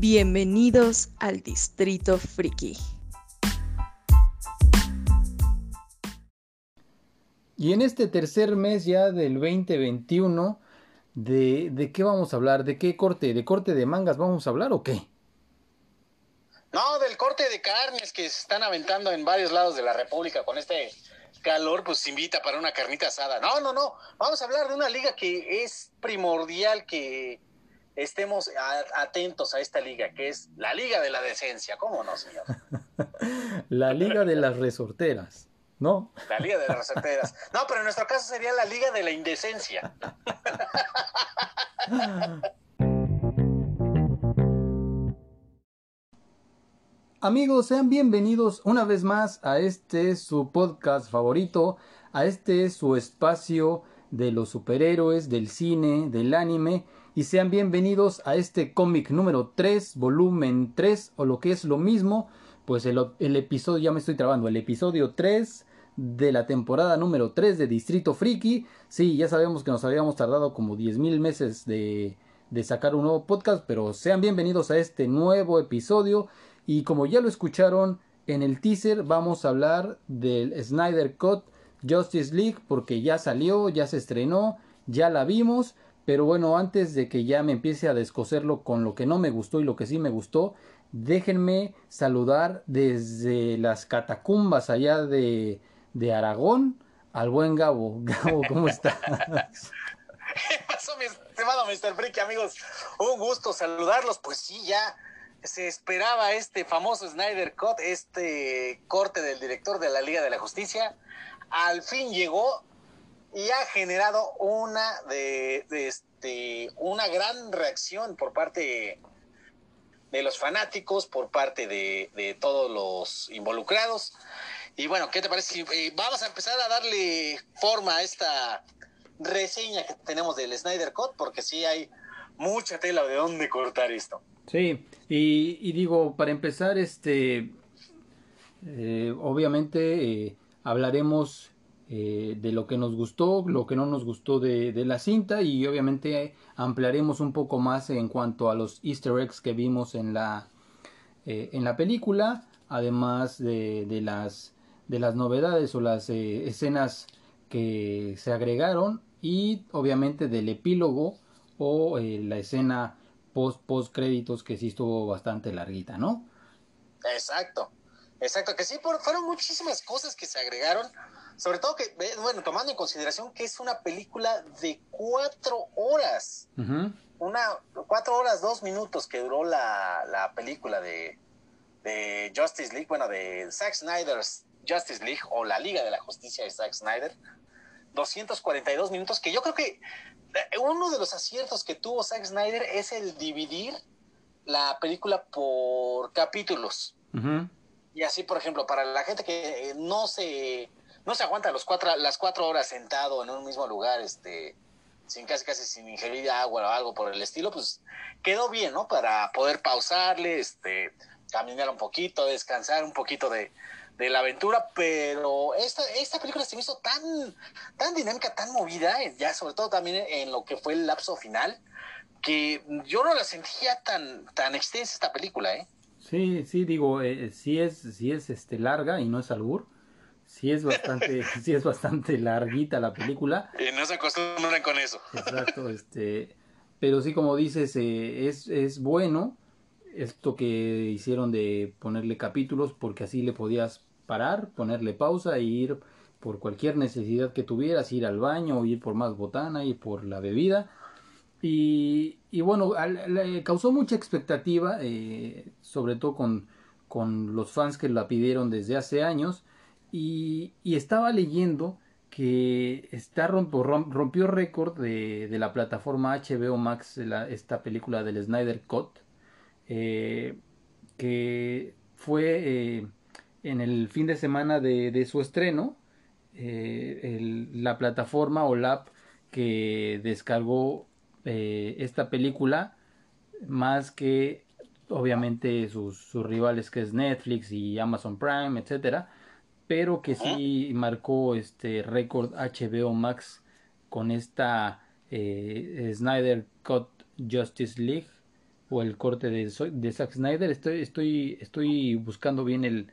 Bienvenidos al Distrito Friki. Y en este tercer mes ya del 2021, ¿de, ¿de qué vamos a hablar? ¿De qué corte? ¿De corte de mangas vamos a hablar o qué? No, del corte de carnes que se están aventando en varios lados de la República con este calor, pues invita para una carnita asada. No, no, no. Vamos a hablar de una liga que es primordial que estemos atentos a esta liga, que es la Liga de la Decencia. ¿Cómo no, señor? la Liga de las Resorteras. ¿No? La Liga de las Resorteras. No, pero en nuestro caso sería la Liga de la Indecencia. Amigos, sean bienvenidos una vez más a este su podcast favorito, a este su espacio de los superhéroes, del cine, del anime, y sean bienvenidos a este cómic número 3, volumen 3, o lo que es lo mismo, pues el, episodio, ya me estoy trabando, el episodio 3 de la temporada número 3 de Distrito Friki. Sí, ya sabemos que nos habíamos tardado como 10 mil meses de, de sacar un nuevo podcast, pero sean bienvenidos a este nuevo episodio y como ya lo escucharon en el teaser, vamos a hablar del Snyder Cut Justice League porque ya salió, ya se estrenó, ya la vimos. Pero bueno, antes de que ya me empiece a descoserlo con lo que no me gustó y lo que sí me gustó, déjenme saludar desde las catacumbas allá de, Aragón al buen Gabo. Gabo, ¿cómo estás? ¿Qué pasó, estimado Mr. Freak, amigos? Un gusto saludarlos. Pues sí, ya se esperaba este famoso Snyder Cut, este corte del director de la Liga de la Justicia, al fin llegó y ha generado una de, este una gran reacción por parte de los fanáticos, por parte de, todos los involucrados. Y bueno, ¿qué te parece? Eh, vamos a empezar a darle forma a esta reseña que tenemos del Snyder Cut, porque sí hay mucha tela de dónde cortar esto. Sí, y, digo, para empezar, este, eh, obviamente eh, hablaremos eh, de lo que nos gustó, lo que no nos gustó de, la cinta y obviamente ampliaremos un poco más en cuanto a los easter eggs que vimos en la, en la película, además de, de, las, de las novedades o las escenas que se agregaron y obviamente del epílogo o la escena post, post créditos que sí estuvo bastante larguita, ¿no? Exacto, exacto, que sí fueron muchísimas cosas que se agregaron, sobre todo que, bueno, tomando en consideración que es una película de cuatro horas, una, cuatro horas, dos minutos que duró la, la película de, de Justice League, bueno, de Zack Snyder's Justice League o la Liga de la Justicia de Zack Snyder, 242 minutos, que yo creo que uno de los aciertos que tuvo Zack Snyder es el dividir la película por capítulos. Y así, por ejemplo, para la gente que no se, no se aguanta los cuatro, las cuatro horas sentado en un mismo lugar, este, sin casi casi sin ingerir agua o algo por el estilo, pues quedó bien, ¿no? Para poder pausarle, este, caminar un poquito, descansar un poquito de, de la aventura, pero esta, esta película se me hizo tan, tan dinámica, tan movida, eh, ya sobre todo también en lo que fue el lapso final, que yo no la sentía tan, tan extensa esta película, ¿eh? Sí, sí, digo, eh, sí es, sí es este larga y no es albur. Sí es bastante, sí es bastante larguita la película. Y no se acostumbran con eso. Exacto, este, pero sí como dices, eh, es, es bueno esto que hicieron de ponerle capítulos porque así le podías parar, ponerle pausa e ir por cualquier necesidad que tuvieras, ir al baño, ir por más botana, ir por la bebida. Y, y bueno, le causó mucha expectativa, eh, sobre todo con, con, los fans que la pidieron desde hace años. Y, estaba leyendo que está rompió, récord de, de, la plataforma HBO Max, esta película del Snyder Cut, eh, que fue eh, en el fin de semana de, su estreno, eh, la plataforma o la app que descargó esta película, más que obviamente sus, rivales que es Netflix y Amazon Prime, etcétera, pero que sí marcó este récord HBO Max con esta eh, Snyder Cut Justice League o el corte de, de Zack Snyder. Estoy, estoy, estoy buscando bien el,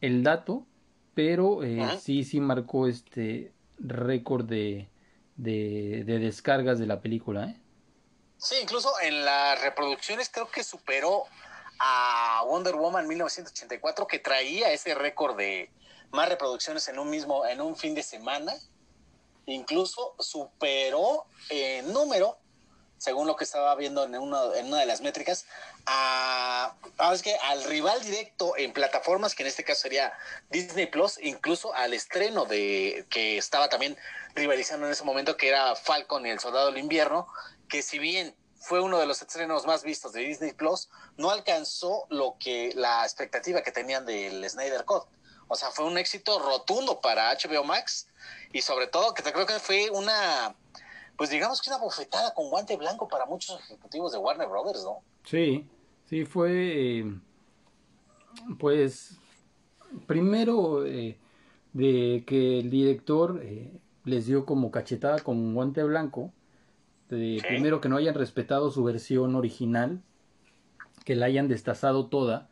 el dato, pero eh, sí, sí marcó este récord de, de, de, descargas de la película. ¿eh? Sí, incluso en las reproducciones creo que superó a Wonder Woman 1984 que traía ese récord de más reproducciones en un mismo en un fin de semana incluso superó en número según lo que estaba viendo en una, de las métricas a, es que al rival directo en plataformas que en este caso sería Disney Plus incluso al estreno de que estaba también rivalizando en ese momento que era Falcon y el Soldado del Invierno que si bien fue uno de los estrenos más vistos de Disney Plus, no alcanzó lo que la expectativa que tenían del Snyder Cut. O sea, fue un éxito rotundo para HBO Max y sobre todo que te creo que fue una, pues digamos que una bofetada con guante blanco para muchos ejecutivos de Warner Brothers, ¿no? Sí, sí fue, eh, pues, primero eh, de que el director eh, les dio como cachetada con guante blanco primero que no hayan respetado su versión original, que la hayan destazado toda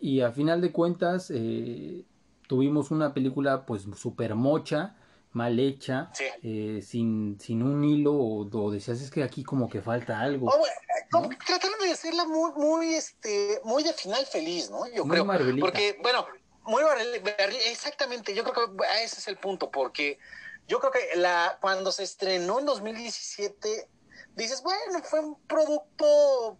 y a final de cuentas eh, tuvimos una película pues súper mocha, mal hecha, eh, sin, sin un hilo o, decías es que aquí como que falta algo. Oh, trataron de hacerla muy, muy, este, muy de final feliz, ¿no? Yo creo. Porque, bueno, muy exactamente, yo creo que ese es el punto, porque yo creo que la, cuando se estrenó en 2017, dices, bueno, fue un producto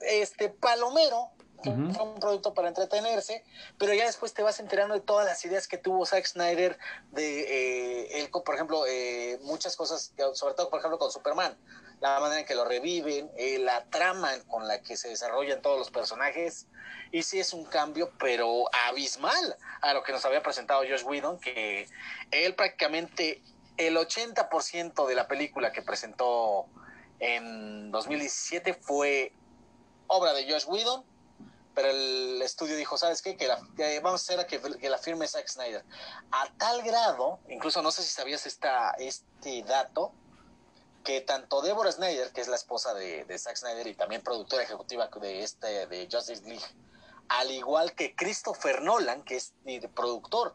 este palomero, fue un producto para entretenerse, pero ya después te vas enterando de todas las ideas que tuvo Zack Snyder de eh, él, por ejemplo, eh, muchas cosas, sobre todo, por ejemplo, con Superman, la manera en que lo reviven, eh, la trama con la que se desarrollan todos los personajes, y sí es un cambio, pero abismal a lo que nos había presentado Josh Whedon, que él prácticamente el 80% de la película que presentó en 2017 fue obra de Josh Whedon, pero el estudio dijo, ¿sabes qué? Que, vamos a hacer a que, la firme Zack Snyder. A tal grado, incluso no sé si sabías esta, este dato, que tanto Deborah Snyder, que es la esposa de, Zack Snyder y también productora ejecutiva de, este, de Justice League, al igual que Christopher Nolan, que es el productor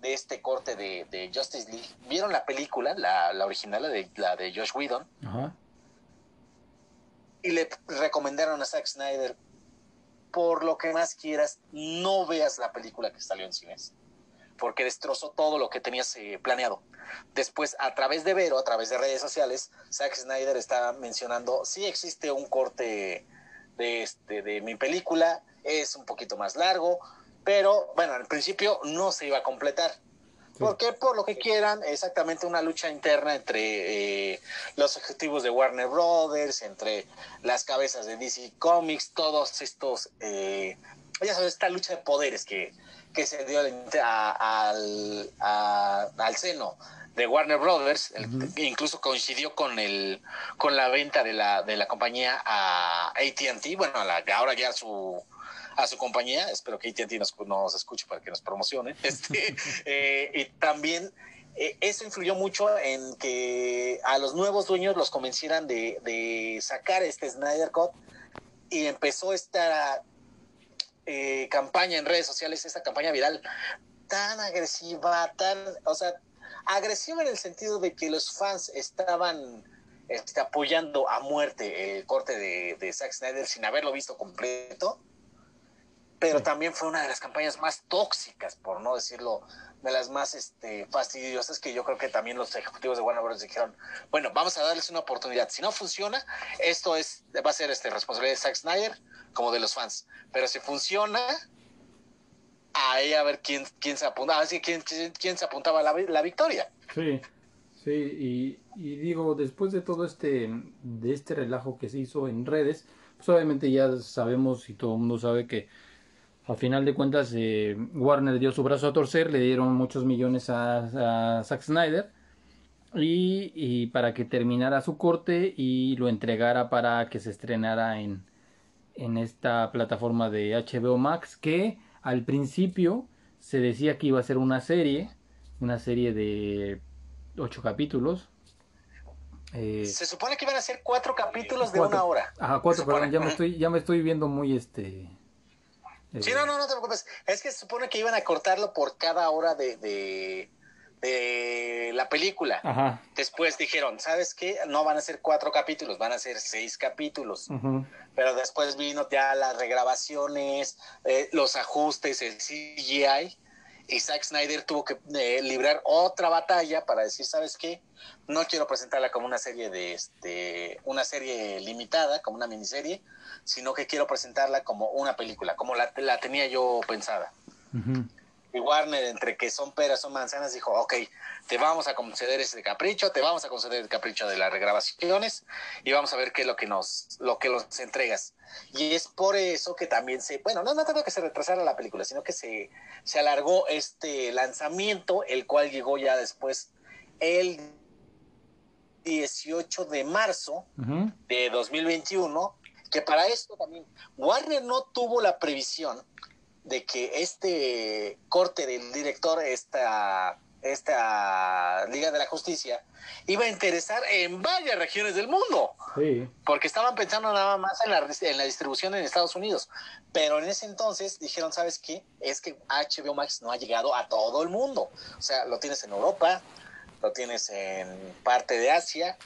de este corte de, Justice League, vieron la película, la, original, la de, la de Josh Whedon, Ajá y le recomendaron a Zack Snyder, por lo que más quieras, no veas la película que salió en cines, porque destrozó todo lo que tenías eh, planeado. Después, a través de Vero, a través de redes sociales, Zack Snyder está mencionando, sí existe un corte de, este, de mi película, es un poquito más largo, pero bueno, al principio no se iba a completar porque por lo que quieran, exactamente una lucha interna entre eh, los ejecutivos de Warner Brothers, entre las cabezas de DC Comics, todos estos, eh, ya sabes, esta lucha de poderes que, que se dio al, al seno de Warner Brothers, incluso coincidió con el con la venta de la, de la compañía a AT&T, bueno, a la, ahora ya su a su compañía. Espero que AT&T nos, nos escuche para que nos promocione. Este, eh, y también eh, eso influyó mucho en que a los nuevos dueños los convencieran de, sacar este Snyder Cut y empezó esta eh, campaña en redes sociales, esta campaña viral tan agresiva, tan, o sea, agresiva en el sentido de que los fans estaban este, apoyando a muerte el corte de, de Zack Snyder sin haberlo visto completo pero también fue una de las campañas más tóxicas, por no decirlo, de las más este, fastidiosas que yo creo que también los ejecutivos de Warner Bros. dijeron, bueno, vamos a darles una oportunidad. Si no funciona, esto es va a ser este, responsabilidad de Zack Snyder como de los fans. Pero si funciona, ahí a ver quién, quién se apuntaba, así quién, quién, se apuntaba a la, la victoria. Sí, sí, y, y, digo, después de todo este, de este relajo que se hizo en redes, pues obviamente ya sabemos y todo el mundo sabe que a final de cuentas, eh, Warner dio su brazo a torcer, le dieron muchos millones a, Zack Snyder y, para que terminara su corte y lo entregara para que se estrenara en, en esta plataforma de HBO Max que al principio se decía que iba a ser una serie, una serie de ocho capítulos. Eh, se supone que iban a ser cuatro capítulos de una hora. Ajá, cuatro, perdón, ya me, estoy, ya me estoy viendo muy este... sí, no, no, no te preocupes. Es que se supone que iban a cortarlo por cada hora de, de, la película. Ajá. Después dijeron, ¿sabes qué? No van a ser cuatro capítulos, van a ser seis capítulos. Pero después vino ya las regrabaciones, eh, los ajustes, el CGI y Zack Snyder tuvo que eh, librar otra batalla para decir, ¿sabes qué? No quiero presentarla como una serie de este una serie limitada, como una miniserie, sino que quiero presentarla como una película, como la, la tenía yo pensada. Y Warner, entre que son peras, son manzanas, dijo, ok, te vamos a conceder ese capricho, te vamos a conceder el capricho de las regrabaciones y vamos a ver qué es lo que nos, lo que nos entregas. Y es por eso que también se, bueno, no, no tanto que se retrasara la película, sino que se, se alargó este lanzamiento, el cual llegó ya después el 18 de marzo de 2021, que para esto también Warner no tuvo la previsión de que este corte del director, esta, esta Liga de la Justicia, iba a interesar en varias regiones del mundo. Porque estaban pensando nada más en la, en la distribución en Estados Unidos. Pero en ese entonces dijeron, ¿sabes qué? Es que HBO Max no ha llegado a todo el mundo. O sea, lo tienes en Europa, lo tienes en parte de Asia,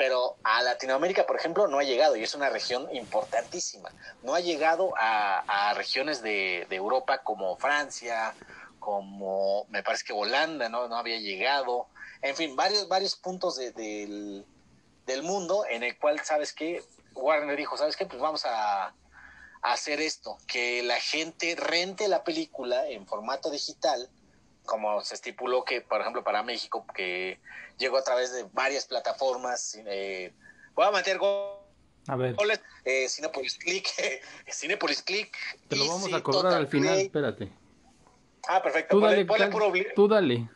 pero a Latinoamérica, por ejemplo, no ha llegado y es una región importantísima. No ha llegado a, regiones de, Europa como Francia, como me parece que Holanda, ¿no? No había llegado. En fin, varios, varios puntos del, mundo en el cual, ¿sabes qué? Warner dijo, ¿sabes qué? Pues vamos a hacer esto, que la gente rente la película en formato digital como se estipuló que, por ejemplo, para México, que llegó a través de varias plataformas, eh, voy a meter a ver. Eh, Cinepolis Click, Cinepolis Click. Te lo vamos a cobrar al final, espérate. Ah, perfecto. Tú dale, puro... tú dale.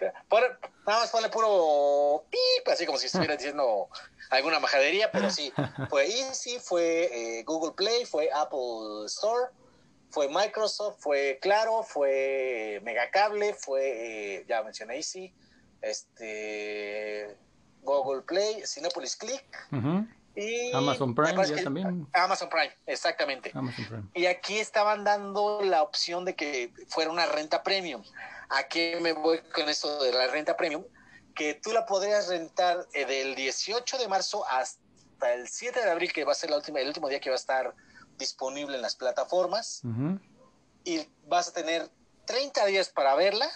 nada más ponle puro pip, así como si estuviera diciendo alguna majadería, pero sí, fue Easy, fue eh, Google Play, fue Apple Store, fue Microsoft, fue Claro, fue Megacable, fue, eh, ya mencioné Easy, este, Google Play, Cinepolis Click. Y Amazon Prime ya también. Amazon Prime, exactamente. Y aquí estaban dando la opción de que fuera una renta premium. ¿A qué me voy con esto de la renta premium? Que tú la podrías rentar eh, del 18 de marzo hasta el 7 de abril, que va a ser la última, el último día que va a estar disponible en las plataformas y vas a tener 30 días para verla,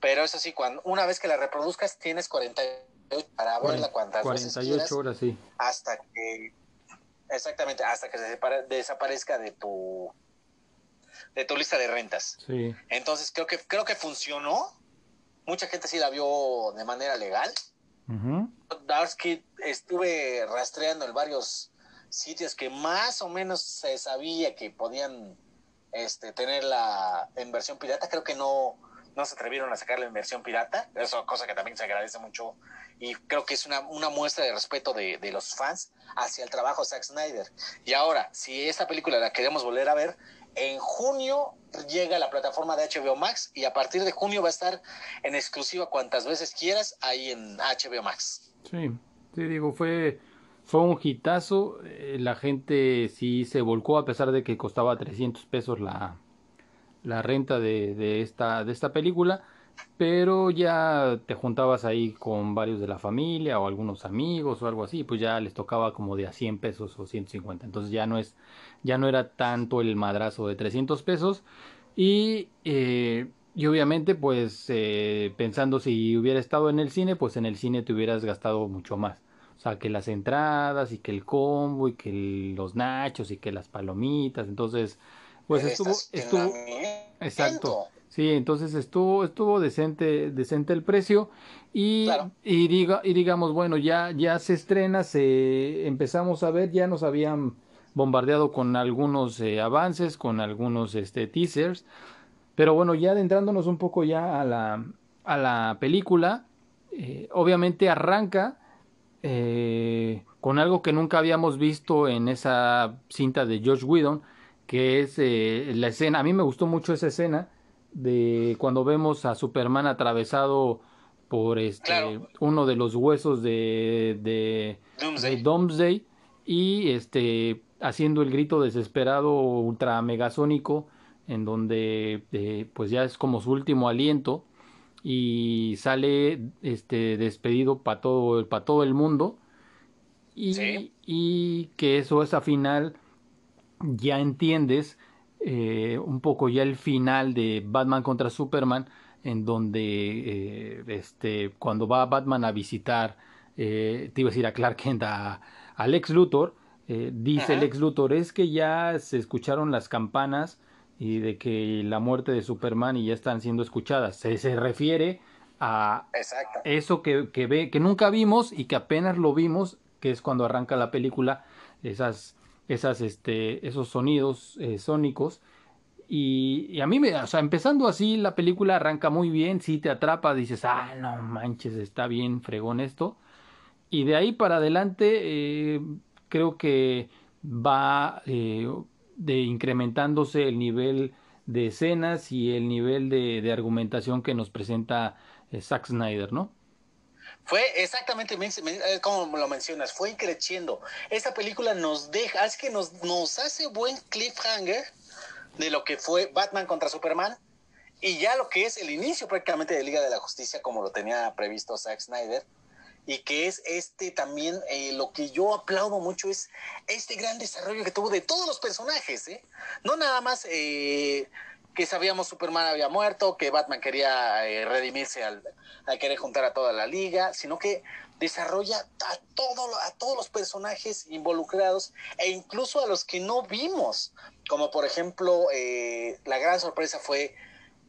pero eso sí, cuando, una vez que la reproduzcas tienes 48 para verla cuantas 48 horas, sí. Hasta que, exactamente, hasta que se desaparezca de tu de tu lista de rentas. Sí. Entonces creo que creo que funcionó. Mucha gente sí la vio de manera legal. Uh estuve rastreando en varios sitios que más o menos se sabía que podían este, tener la en versión pirata, creo que no, no se atrevieron a sacarla en versión pirata, eso cosa que también se agradece mucho y creo que es una, una muestra de respeto de, de, los fans hacia el trabajo de Zack Snyder. Y ahora, si esta película la queremos volver a ver, en junio llega a la plataforma de HBO Max y a partir de junio va a estar en exclusiva cuantas veces quieras ahí en HBO Max. Sí, te digo, fue fue un hitazo, eh, la gente sí se volcó a pesar de que costaba 300 pesos la, la renta de, de, esta, de esta película, pero ya te juntabas ahí con varios de la familia o algunos amigos o algo así, pues ya les tocaba como de a 100 pesos o 150, entonces ya no es, ya no era tanto el madrazo de 300 pesos y, eh, y obviamente pues eh, pensando si hubiera estado en el cine, pues en el cine te hubieras gastado mucho más. O sea, que las entradas y que el combo y que los nachos y que las palomitas. Entonces, pues estuvo, estuvo, exacto. Sí, entonces estuvo, estuvo decente, decente el precio y, y, diga, y digamos, bueno, ya, ya se estrena, se empezamos a ver, ya nos habían bombardeado con algunos eh, avances, con algunos este, teasers, pero bueno, ya adentrándonos un poco ya a la, a la película, eh, obviamente arranca eh, con algo que nunca habíamos visto en esa cinta de George Whedon, que es eh, la escena, a mí me gustó mucho esa escena de cuando vemos a Superman atravesado por este uno de los huesos de, de Domesday. y este haciendo el grito desesperado ultra megasónico en donde eh, pues ya es como su último aliento y sale este despedido para todo para todo el mundo. Y, y que eso es a final ya entiendes eh, un poco ya el final de Batman contra Superman en donde eh, este cuando va Batman a visitar eh, te iba a decir a Clark Kent a, Lex Luthor dice Lex Luthor es que ya se escucharon las campanas y de que la muerte de Superman y ya están siendo escuchadas. Se, se refiere a eso que, que, ve que nunca vimos y que apenas lo vimos que es cuando arranca la película esas esas este esos sonidos eh, sónicos. Y, a mí me, o sea, empezando así, la película arranca muy bien, si te atrapa, dices, ah, no manches, está bien fregón esto. Y de ahí para adelante, eh, creo que va eh, de incrementándose el nivel de escenas y el nivel de, de argumentación que nos presenta eh, Zack Snyder, ¿no? Fue exactamente como lo mencionas, fue increciendo. Esta película nos deja, es que nos, nos hace buen cliffhanger de lo que fue Batman contra Superman y ya lo que es el inicio prácticamente de Liga de la Justicia como lo tenía previsto Zack Snyder y que es este también eh, lo que yo aplaudo mucho es este gran desarrollo que tuvo de todos los personajes, ¿eh? no nada más eh, que sabíamos Superman había muerto, que Batman quería redimirse al, querer juntar a toda la liga, sino que desarrolla a, todo, a todos los personajes involucrados e incluso a los que no vimos, como por ejemplo eh, la gran sorpresa fue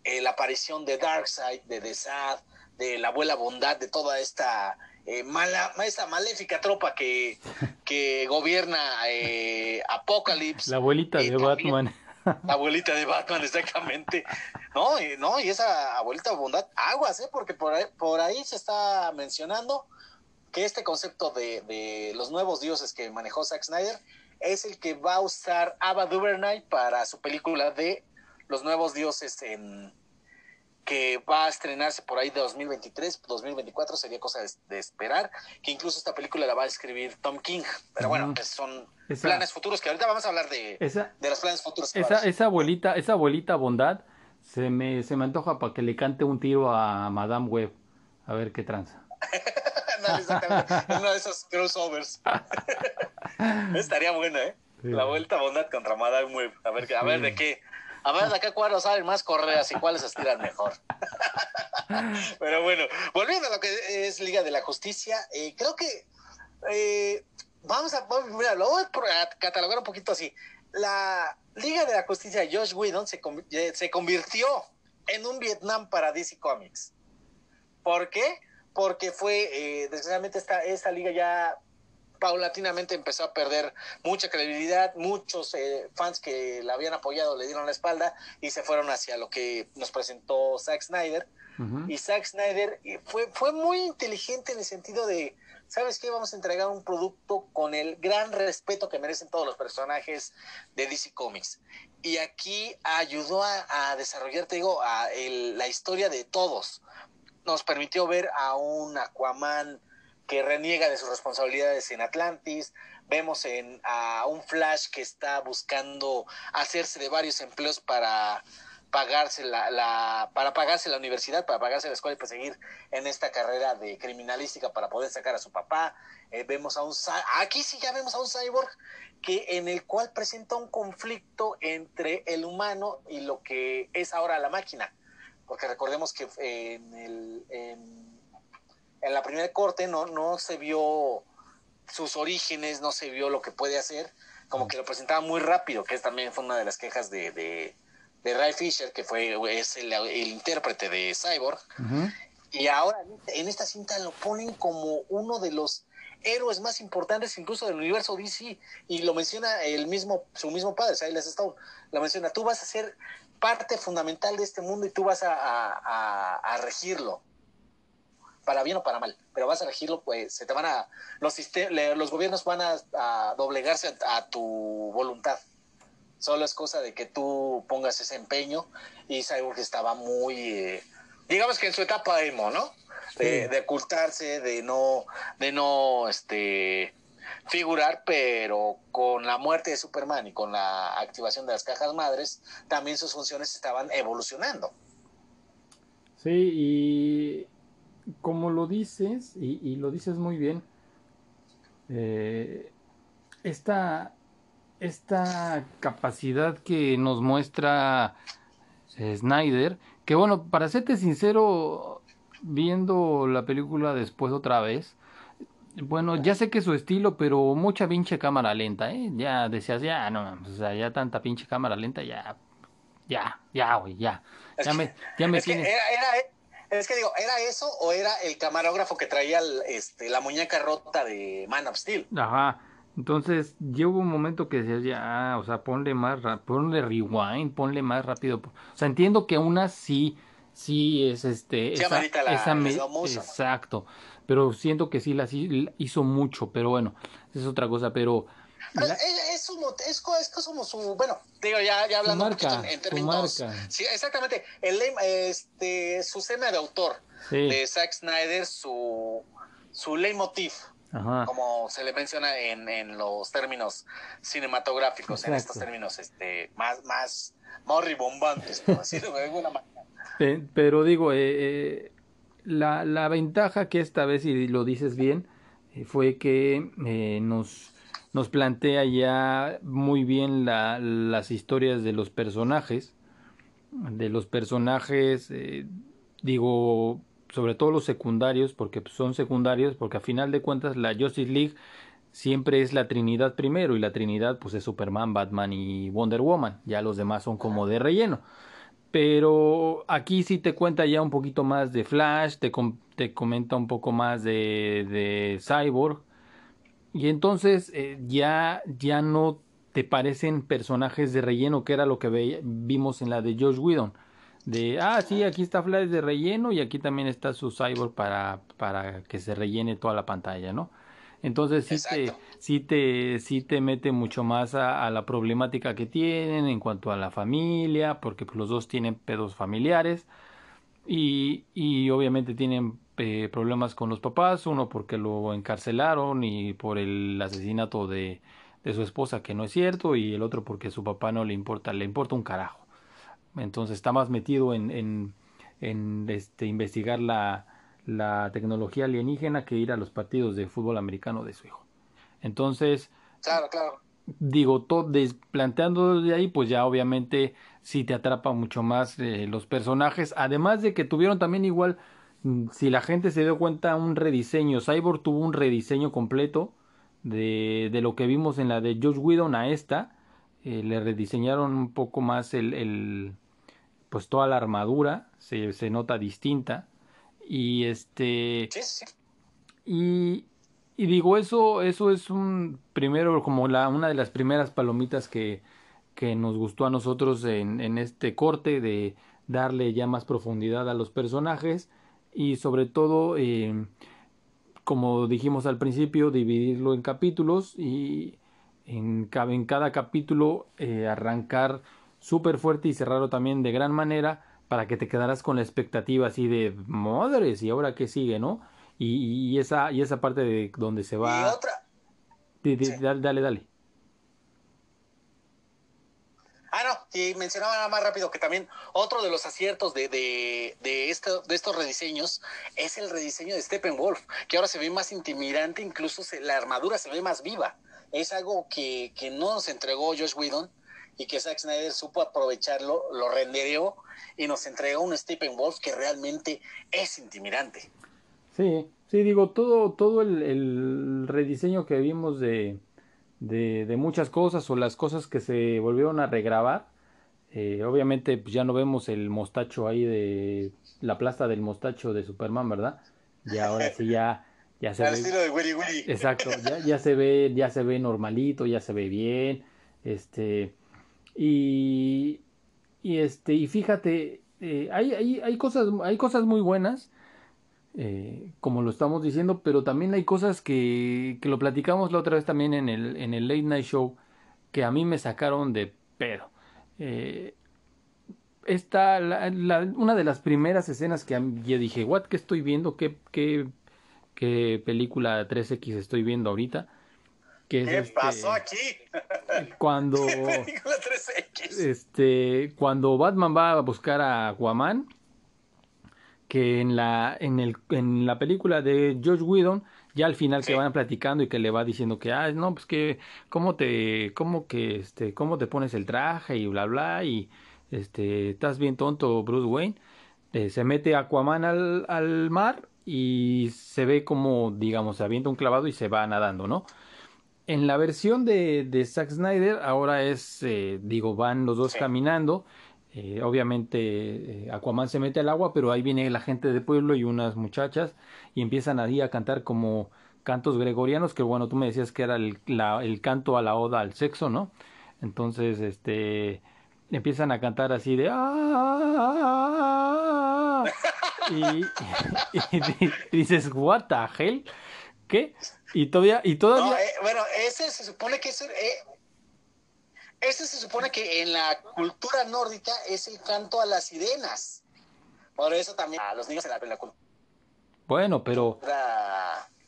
eh, la aparición de Darkseid, de The Sad, de la abuela bondad, de toda esta eh, mala, esta maléfica tropa que, que gobierna Apocalypse. La abuelita de Batman. La abuelita de Batman, exactamente. No, y, no, y esa abuelita bondad, aguas, ¿eh? porque por ahí, por ahí se está mencionando que este concepto de, los nuevos dioses que manejó Zack Snyder es el que va a usar Ava DuVernay para su película de los nuevos dioses en que va a estrenarse por ahí de 2023, 2024 sería cosa de, esperar, que incluso esta película la va a escribir Tom King, pero bueno, pues son planes futuros que ahorita vamos a hablar de, de los planes futuros. Esa, esa abuelita, esa abuelita bondad se me, se me antoja para que le cante un tiro a Madame Web, a ver qué tranza. Uno de esos crossovers. Estaría buena, ¿eh? La vuelta bondad contra Madame Web. A ver, a ver de qué. A ver de qué cuadros saben más correas y cuáles estiran mejor. Pero bueno, volviendo a lo que es Liga de la Justicia, eh, creo que eh, vamos a, catalogar un poquito así. La Liga de la Justicia de Josh Whedon se, eh, convirtió en un Vietnam para DC Comics. ¿Por qué? porque fue, eh, desgraciadamente, esta liga ya paulatinamente empezó a perder mucha credibilidad, muchos eh, fans que la habían apoyado le dieron la espalda y se fueron hacia lo que nos presentó Zack Snyder. Y Zack Snyder fue, fue muy inteligente en el sentido de, ¿sabes qué? Vamos a entregar un producto con el gran respeto que merecen todos los personajes de DC Comics. Y aquí ayudó a, desarrollar, te digo, a la historia de todos nos permitió ver a un Aquaman que reniega de sus responsabilidades en Atlantis, vemos en, a un Flash que está buscando hacerse de varios empleos para pagarse la, para pagarse la universidad, para pagarse la escuela y para seguir en esta carrera de criminalística para poder sacar a su papá. Eh, vemos a un aquí sí ya vemos a un cyborg que en el cual presenta un conflicto entre el humano y lo que es ahora la máquina porque recordemos que en, el, la primera corte no, no se vio sus orígenes, no se vio lo que puede hacer, como que lo presentaba muy rápido, que es, también fue una de las quejas de, de, Ray Fisher, que fue es el, intérprete de Cyborg. Y ahora en esta cinta lo ponen como uno de los héroes más importantes incluso del universo DC y lo menciona el mismo su mismo padre Silas Stone lo menciona tú vas a ser parte fundamental de este mundo y tú vas a, regirlo, para bien o para mal, pero vas a regirlo, pues se te van a, los, los gobiernos van a, doblegarse a, tu voluntad. Solo es cosa de que tú pongas ese empeño y Cyborg estaba muy, eh, digamos que en su etapa emo, ¿no? de, ocultarse, de no, de no, este, figurar, pero con la muerte de Superman y con la activación de las cajas madres, también sus funciones estaban evolucionando. Sí, y como lo dices, y, lo dices muy bien, eh, esta, esta capacidad que nos muestra Snyder, que bueno, para serte sincero, viendo la película después otra vez, bueno, ya sé que es su estilo, pero mucha pinche cámara lenta, ¿eh? Ya decías, ya, no, o sea, ya tanta pinche cámara lenta, ya, ya, ya, güey, ya. Ya me, ya me tienes... es que digo, ¿era eso o era el camarógrafo que traía este, la muñeca rota de Man of Steel? Ajá. Entonces, llegó un momento que decías, ya, o sea, ponle más, ponle rewind, ponle más rápido. O sea, entiendo que una sí, sí es este... esa, exacto pero siento que sí la hizo mucho, pero bueno, es otra cosa, pero... es, como su, bueno, digo, ya, ya hablando en, términos... Sí, exactamente, el, este, su escena de autor de Zack Snyder, su, su leitmotiv, como se le menciona en, en los términos cinematográficos, en estos términos este, más, más, más ribombantes, por decirlo de alguna manera. Pero digo, eh, eh la, la ventaja que esta vez, y lo dices bien, eh, fue que eh, nos, nos plantea ya muy bien la, las historias de los personajes, de los personajes, eh, digo, sobre todo los secundarios, porque son secundarios, porque a final de cuentas la Justice League siempre es la Trinidad primero, y la Trinidad pues es Superman, Batman y Wonder Woman, ya los demás son como de relleno. Pero aquí sí te cuenta ya un poquito más de Flash, te, te comenta un poco más de, de Cyborg. Y entonces eh, ya, ya no te parecen personajes de relleno, que era lo que vimos en la de Josh Whedon. De, ah, sí, aquí está Flash de relleno y aquí también está su Cyborg para, para que se rellene toda la pantalla, ¿no? Entonces sí te, sí te, sí te mete mucho más a, la problemática que tienen en cuanto a la familia, porque pues, los dos tienen pedos familiares y, y obviamente tienen eh, problemas con los papás, uno porque lo encarcelaron y por el asesinato de, de su esposa que no es cierto y el otro porque su papá no le importa, le importa un carajo. Entonces está más metido en, en, en este, investigar la, la tecnología alienígena que ir a los partidos de fútbol americano de su hijo. Entonces, claro, claro. digo, todo, planteando de ahí, pues ya obviamente sí te atrapa mucho más eh, los personajes, además de que tuvieron también igual, mm, si la gente se dio cuenta, un rediseño. Cyborg tuvo un rediseño completo de, de lo que vimos en la de Josh Whedon a esta. Eh, le rediseñaron un poco más el, el pues toda la armadura se, se nota distinta y este. Y, y digo, eso, eso es un primero, como la, una de las primeras palomitas que, que nos gustó a nosotros en, en este corte, de darle ya más profundidad a los personajes y sobre todo, eh, como dijimos al principio, dividirlo en capítulos y en, en cada capítulo eh, arrancar súper fuerte y cerrarlo también de gran manera para que te quedaras con la expectativa así de madres y ahora qué sigue, ¿no? Y, y esa y esa parte de donde se va. Y otra. Dale, dale, Ah, y mencionaba nada más rápido que también otro de los aciertos de, de, de, esto, de estos rediseños es el rediseño de Steppenwolf, que ahora se ve más intimidante, incluso la armadura se ve más viva. Es algo que, que no nos entregó Josh Whedon y que Zack Snyder supo aprovecharlo, lo rendereó y nos entregó un Stephen Wolf que realmente es intimidante. Sí, sí, digo, todo, todo el, rediseño que vimos de, de, muchas cosas o las cosas que se volvieron a regrabar, eh, obviamente pues ya no vemos el mostacho ahí de la plasta del mostacho de Superman, ¿verdad? Y ahora sí ya ya se ve de Exacto, ya, ya se ve ya se ve normalito, ya se ve bien. Este y, y este, y fíjate, eh, hay, hay, hay, cosas, hay cosas muy buenas, eh, como lo estamos diciendo, pero también hay cosas que, que lo platicamos la otra vez también en el, en el Late Night Show, que a mí me sacaron de pedo. Eh, esta, la, una de las primeras escenas que yo dije, what, ¿qué estoy viendo? ¿Qué, qué, qué película 3X estoy viendo ahorita? ¿Qué este, pasó aquí? Cuando, película 3X? Este, cuando Batman va a buscar a Aquaman, que en la, en, el, en la película de George Whedon, ya al final que van platicando y que le va diciendo que, ah, no, pues que, ¿cómo te, cómo que, este, cómo te pones el traje y bla, bla, y, este, estás bien tonto, Bruce Wayne, eh, se mete Aquaman al, al mar y se ve como, digamos, se avienta un clavado y se va nadando, ¿no? En la versión de, de Zack Snyder, ahora es, eh, digo, van los dos caminando eh, obviamente eh, Aquaman se mete al agua, pero ahí viene la gente del pueblo y unas muchachas y empiezan ahí a cantar como cantos gregorianos, que bueno, tú me decías que era el, el canto a la oda al sexo, ¿no? Entonces, este, empiezan a cantar así de ¡Ah! y, dices, ¿what the hell? ¿Qué? Y todavía, y todavía... Eh, bueno, ese se supone que es, ese se supone que en la cultura nórdica es el canto a las sirenas. Por eso también a los niños en la, cultura. Bueno, pero.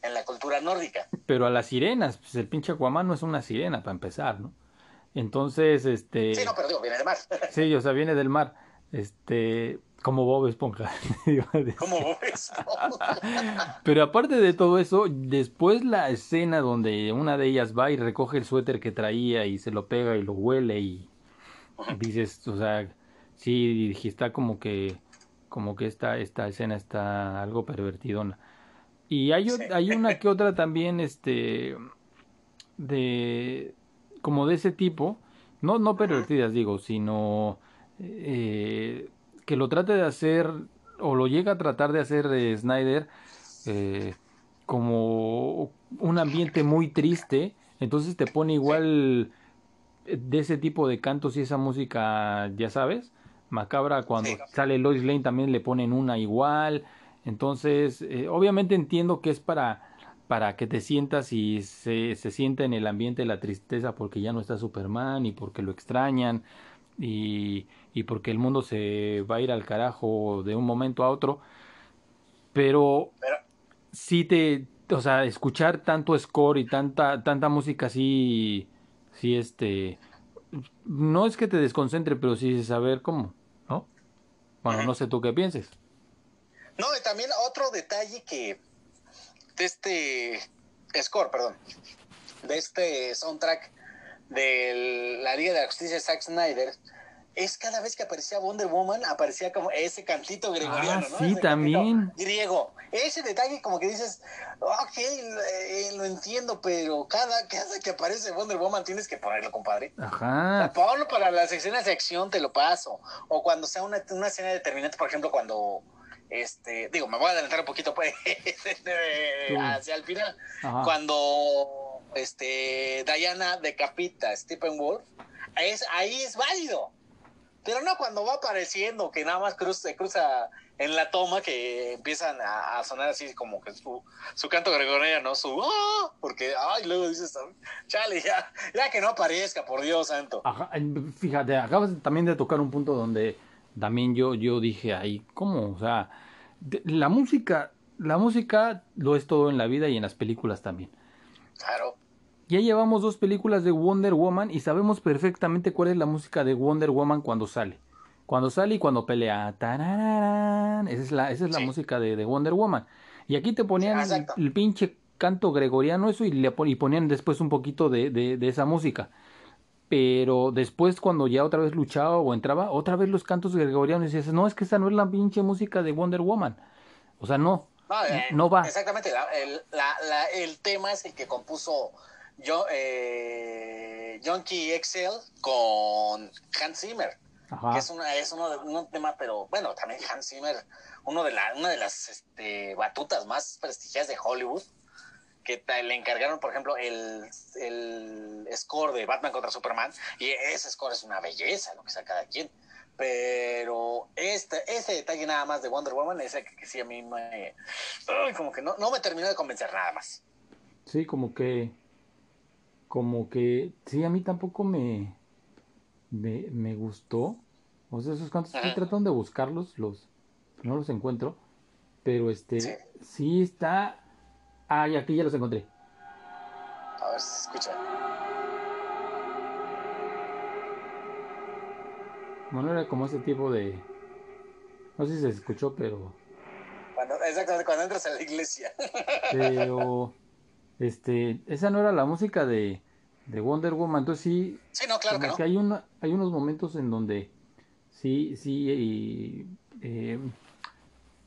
En la cultura nórdica. Pero a las sirenas, pues el pinche Aquaman no es una sirena para empezar, ¿no? Entonces, este. Sí, no, pero digo, viene del mar. sí, o sea, viene del mar. Este como Bob Esponja. Como Bob Esponja. Pero aparte de todo eso, después la escena donde una de ellas va y recoge el suéter que traía y se lo pega y lo huele y dices, o sea, sí, está como que, como que esta, esta escena está algo pervertidona. Y hay, hay una que otra también, este, de, como de ese tipo, no, no pervertidas digo, sino... Eh, que lo trate de hacer o lo llega a tratar de hacer de Snyder eh, como un ambiente muy triste, entonces te pone igual de ese tipo de cantos y esa música, ya sabes, macabra cuando sale Lois Lane también le ponen una igual, entonces eh, obviamente entiendo que es para para que te sientas y se, se sienta en el ambiente la tristeza porque ya no está Superman y porque lo extrañan y, y porque el mundo se va a ir al carajo de un momento a otro. Pero, si te, o sea, escuchar tanto score y tanta, tanta música así, sí, este, no es que te desconcentre, pero sí saber cómo, ¿no? Bueno, no sé tú qué pienses. No, y también otro detalle que de este score, perdón, de este soundtrack de la Liga de la Justicia de Zack Snyder, es cada vez que aparecía Wonder Woman, aparecía como ese cantito gregoriano, ah, Sí, también. Griego. Ese detalle como que dices, ok, eh, lo entiendo, pero cada, cada que aparece Wonder Woman tienes que ponerlo, compadre. Ajá. Pablo, para las escenas de acción te lo paso. O cuando sea una, una escena determinante, por ejemplo, cuando este, digo, me voy a adelantar un poquito pues, hacia el final. Cuando este Diana decapita a Stephen Wolf, es, ahí es válido. Pero no cuando va apareciendo, que nada más cruza, se cruza en la toma, que empiezan a, sonar así como que su, su canto gregoriano, su ¡ah! porque, ay, luego dices, chale, ya, ya que no aparezca, por Dios santo. fíjate, acabas también de tocar un punto donde también yo, yo dije ahí, ¿cómo? O sea, la música, la música lo es todo en la vida y en las películas también. Claro. Ya llevamos dos películas de Wonder Woman y sabemos perfectamente cuál es la música de Wonder Woman cuando sale. Cuando sale y cuando pelea. Esa es la, esa es la música de, Wonder Woman. Y aquí te ponían el, pinche canto gregoriano eso y, le, y ponían después un poquito de, de, esa música. Pero después cuando ya otra vez luchaba o entraba, otra vez los cantos gregorianos y dices, no, es que esa no es la pinche música de Wonder Woman. O sea, no. No, va. Exactamente, el, el tema es el que compuso yo, eh, Key Excel con Hans Zimmer, que es, una, es uno de un tema, pero bueno, también Hans Zimmer, uno de la, una de las este, batutas más prestigiosas de Hollywood, que le encargaron, por ejemplo, el, el score de Batman contra Superman, y ese score es una belleza, lo que sea cada quien. Pero este, ese detalle nada más de Wonder Woman, ese que, que sí a mí me... como que no, no me terminó de convencer nada más. Sí, como que como que sí a mí tampoco me me, gustó O sea, esos cantos estoy tratando de buscarlos, los no los encuentro, pero este sí, está Ah, y aquí ya los encontré. A ver si se escucha. Bueno, era como ese tipo de no sé si se escuchó, pero cuando, exactamente, cuando entras a la iglesia. Pero este, esa no era la música de, de Wonder Woman, entonces sí. Sí, no, claro que, no. hay, una, hay unos momentos en donde sí, sí, eh,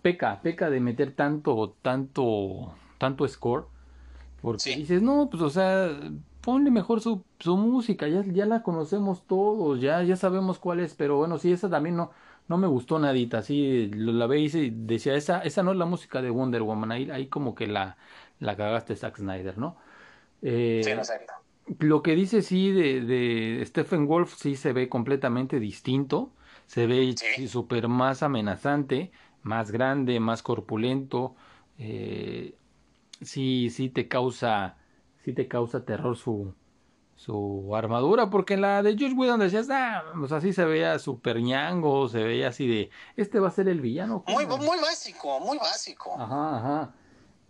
peca, peca de meter tanto, tanto, tanto score, porque dices, no, pues o sea, ponle mejor su, su música, ya, ya la conocemos todos, ya, ya sabemos cuál es, pero bueno, sí, esa también no, no me gustó nadita, así la veis y decía, esa, esa no es la música de Wonder Woman, ahí, ahí como que la, la cagaste Zack Snyder, ¿no? Eh, sí, exacto. Lo que dice sí de, de Stephen Wolf sí se ve completamente distinto, se ve súper más amenazante, más grande, más corpulento, eh, sí, sí te causa, sí te causa terror su, su armadura, porque en la de George Whedon decías, ah, pues así se veía super ñango, se veía así de, este va a ser el villano. Muy, muy básico, muy básico. Ajá, ajá.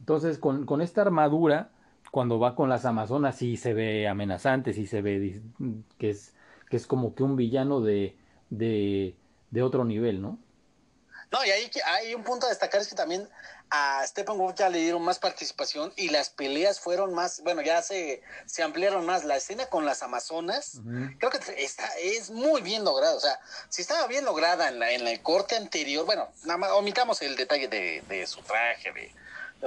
Entonces, con, con esta armadura, cuando va con las Amazonas, sí se ve amenazante, sí se ve que es, que es como que un villano de, de, de otro nivel, ¿no? No, y ahí hay un punto a destacar es que también a Steppenwolf ya le dieron más participación y las peleas fueron más, bueno, ya se, se ampliaron más. La escena con las Amazonas, creo que está, es muy bien lograda. O sea, si estaba bien lograda en la, en la corte anterior, bueno, nada más omitamos el detalle de, su traje, de,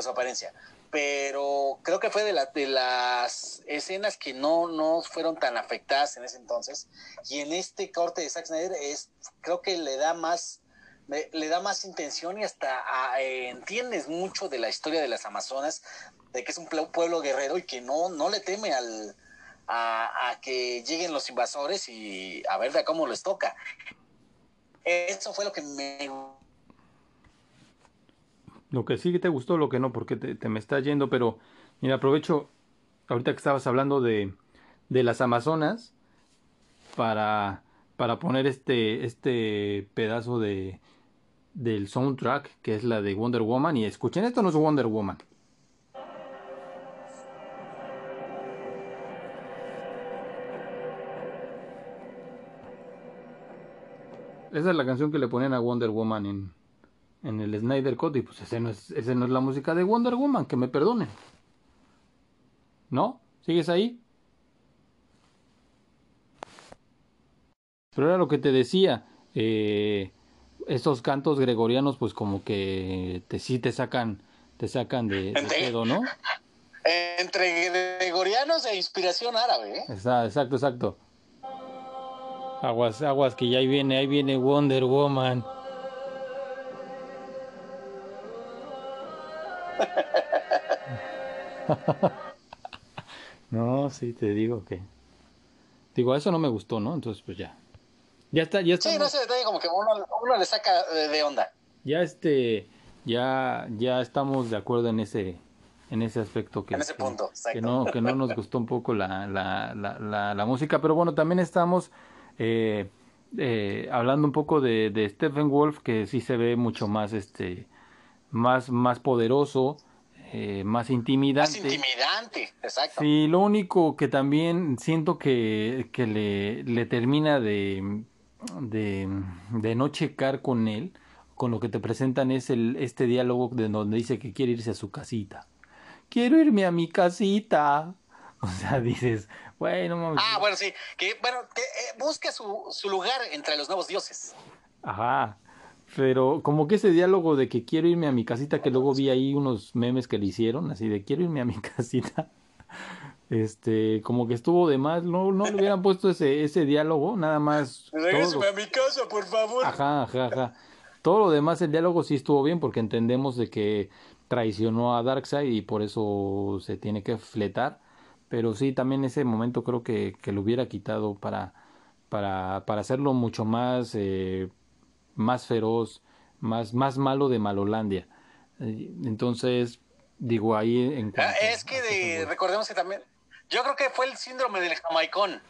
su apariencia. Pero creo que fue de, la, de las escenas que no, no fueron tan afectadas en ese entonces. Y en este corte de Zack Snyder es, creo que le da más le da más intención y hasta ah, eh, entiendes mucho de la historia de las Amazonas, de que es un pueblo guerrero y que no, no le teme al, a, que lleguen los invasores y a ver de cómo les toca. Eso fue lo que me... Lo que sí te gustó, lo que no, porque te, me está yendo, pero mira, aprovecho, ahorita que estabas hablando de, de las Amazonas, para, para poner este, este pedazo de, del soundtrack, que es la de Wonder Woman. Y escuchen, esto no es Wonder Woman. Esa es la canción que le ponen a Wonder Woman en, en el Snyder Cut. Y pues ese no, es, ese no es la música de Wonder Woman, que me perdonen. ¿No? ¿Sigues ahí? Pero era lo que te decía. Eh, estos cantos gregorianos pues como que te sí te sacan te sacan de, pedo, ¿no? Entre gregorianos e inspiración árabe, ¿eh? Exacto, exacto, Aguas, aguas que ya ahí viene, ahí viene Wonder Woman. no, sí te digo que digo, eso no me gustó, ¿no? Entonces pues ya. Ya está, ya está. Sí, no detalle como que uno, uno le saca de, onda. Ya este, ya, ya estamos de acuerdo en ese, en ese aspecto que, en ese punto, que, no, que no nos gustó un poco la, la, la, la, música, pero bueno, también estamos eh, eh, hablando un poco de, de Stephen Wolf, que sí se ve mucho más, este, más, más poderoso, eh, más intimidante. Más intimidante, exacto. Sí, lo único que también siento que, que le, le termina de de, de no checar con él, con lo que te presentan es el, este diálogo de donde dice que quiere irse a su casita. Quiero irme a mi casita. O sea, dices, bueno, Ah, bueno, sí, que bueno, que eh, busca su, su lugar entre los nuevos dioses. Ajá. Pero como que ese diálogo de que quiero irme a mi casita, que luego vi ahí unos memes que le hicieron, así de quiero irme a mi casita este, como que estuvo de más, no, no le hubieran puesto ese, ese diálogo, nada más. Regréseme a mi casa, por favor. Ajá, ajá, ajá. Todo lo demás, el diálogo sí estuvo bien porque entendemos de que traicionó a Darkseid y por eso se tiene que fletar. Pero sí, también ese momento creo que, que lo hubiera quitado para, para, para hacerlo mucho más, eh, más feroz, más, más malo de Malolandia. Eh, entonces, digo ahí en ah, Es que recordemos que también yo creo que fue el síndrome del jamaicón.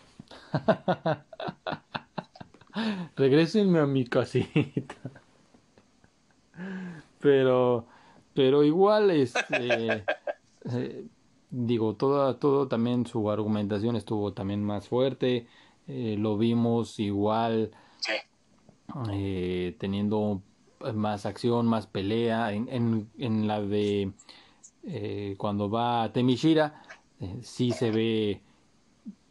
Regrésenme a mi casita. Pero, pero igual, este, eh, digo, todo, todo también su argumentación estuvo también más fuerte. Eh, lo vimos igual eh, teniendo más acción, más pelea. En, en, en la de cuando va a Temishira, sí se ve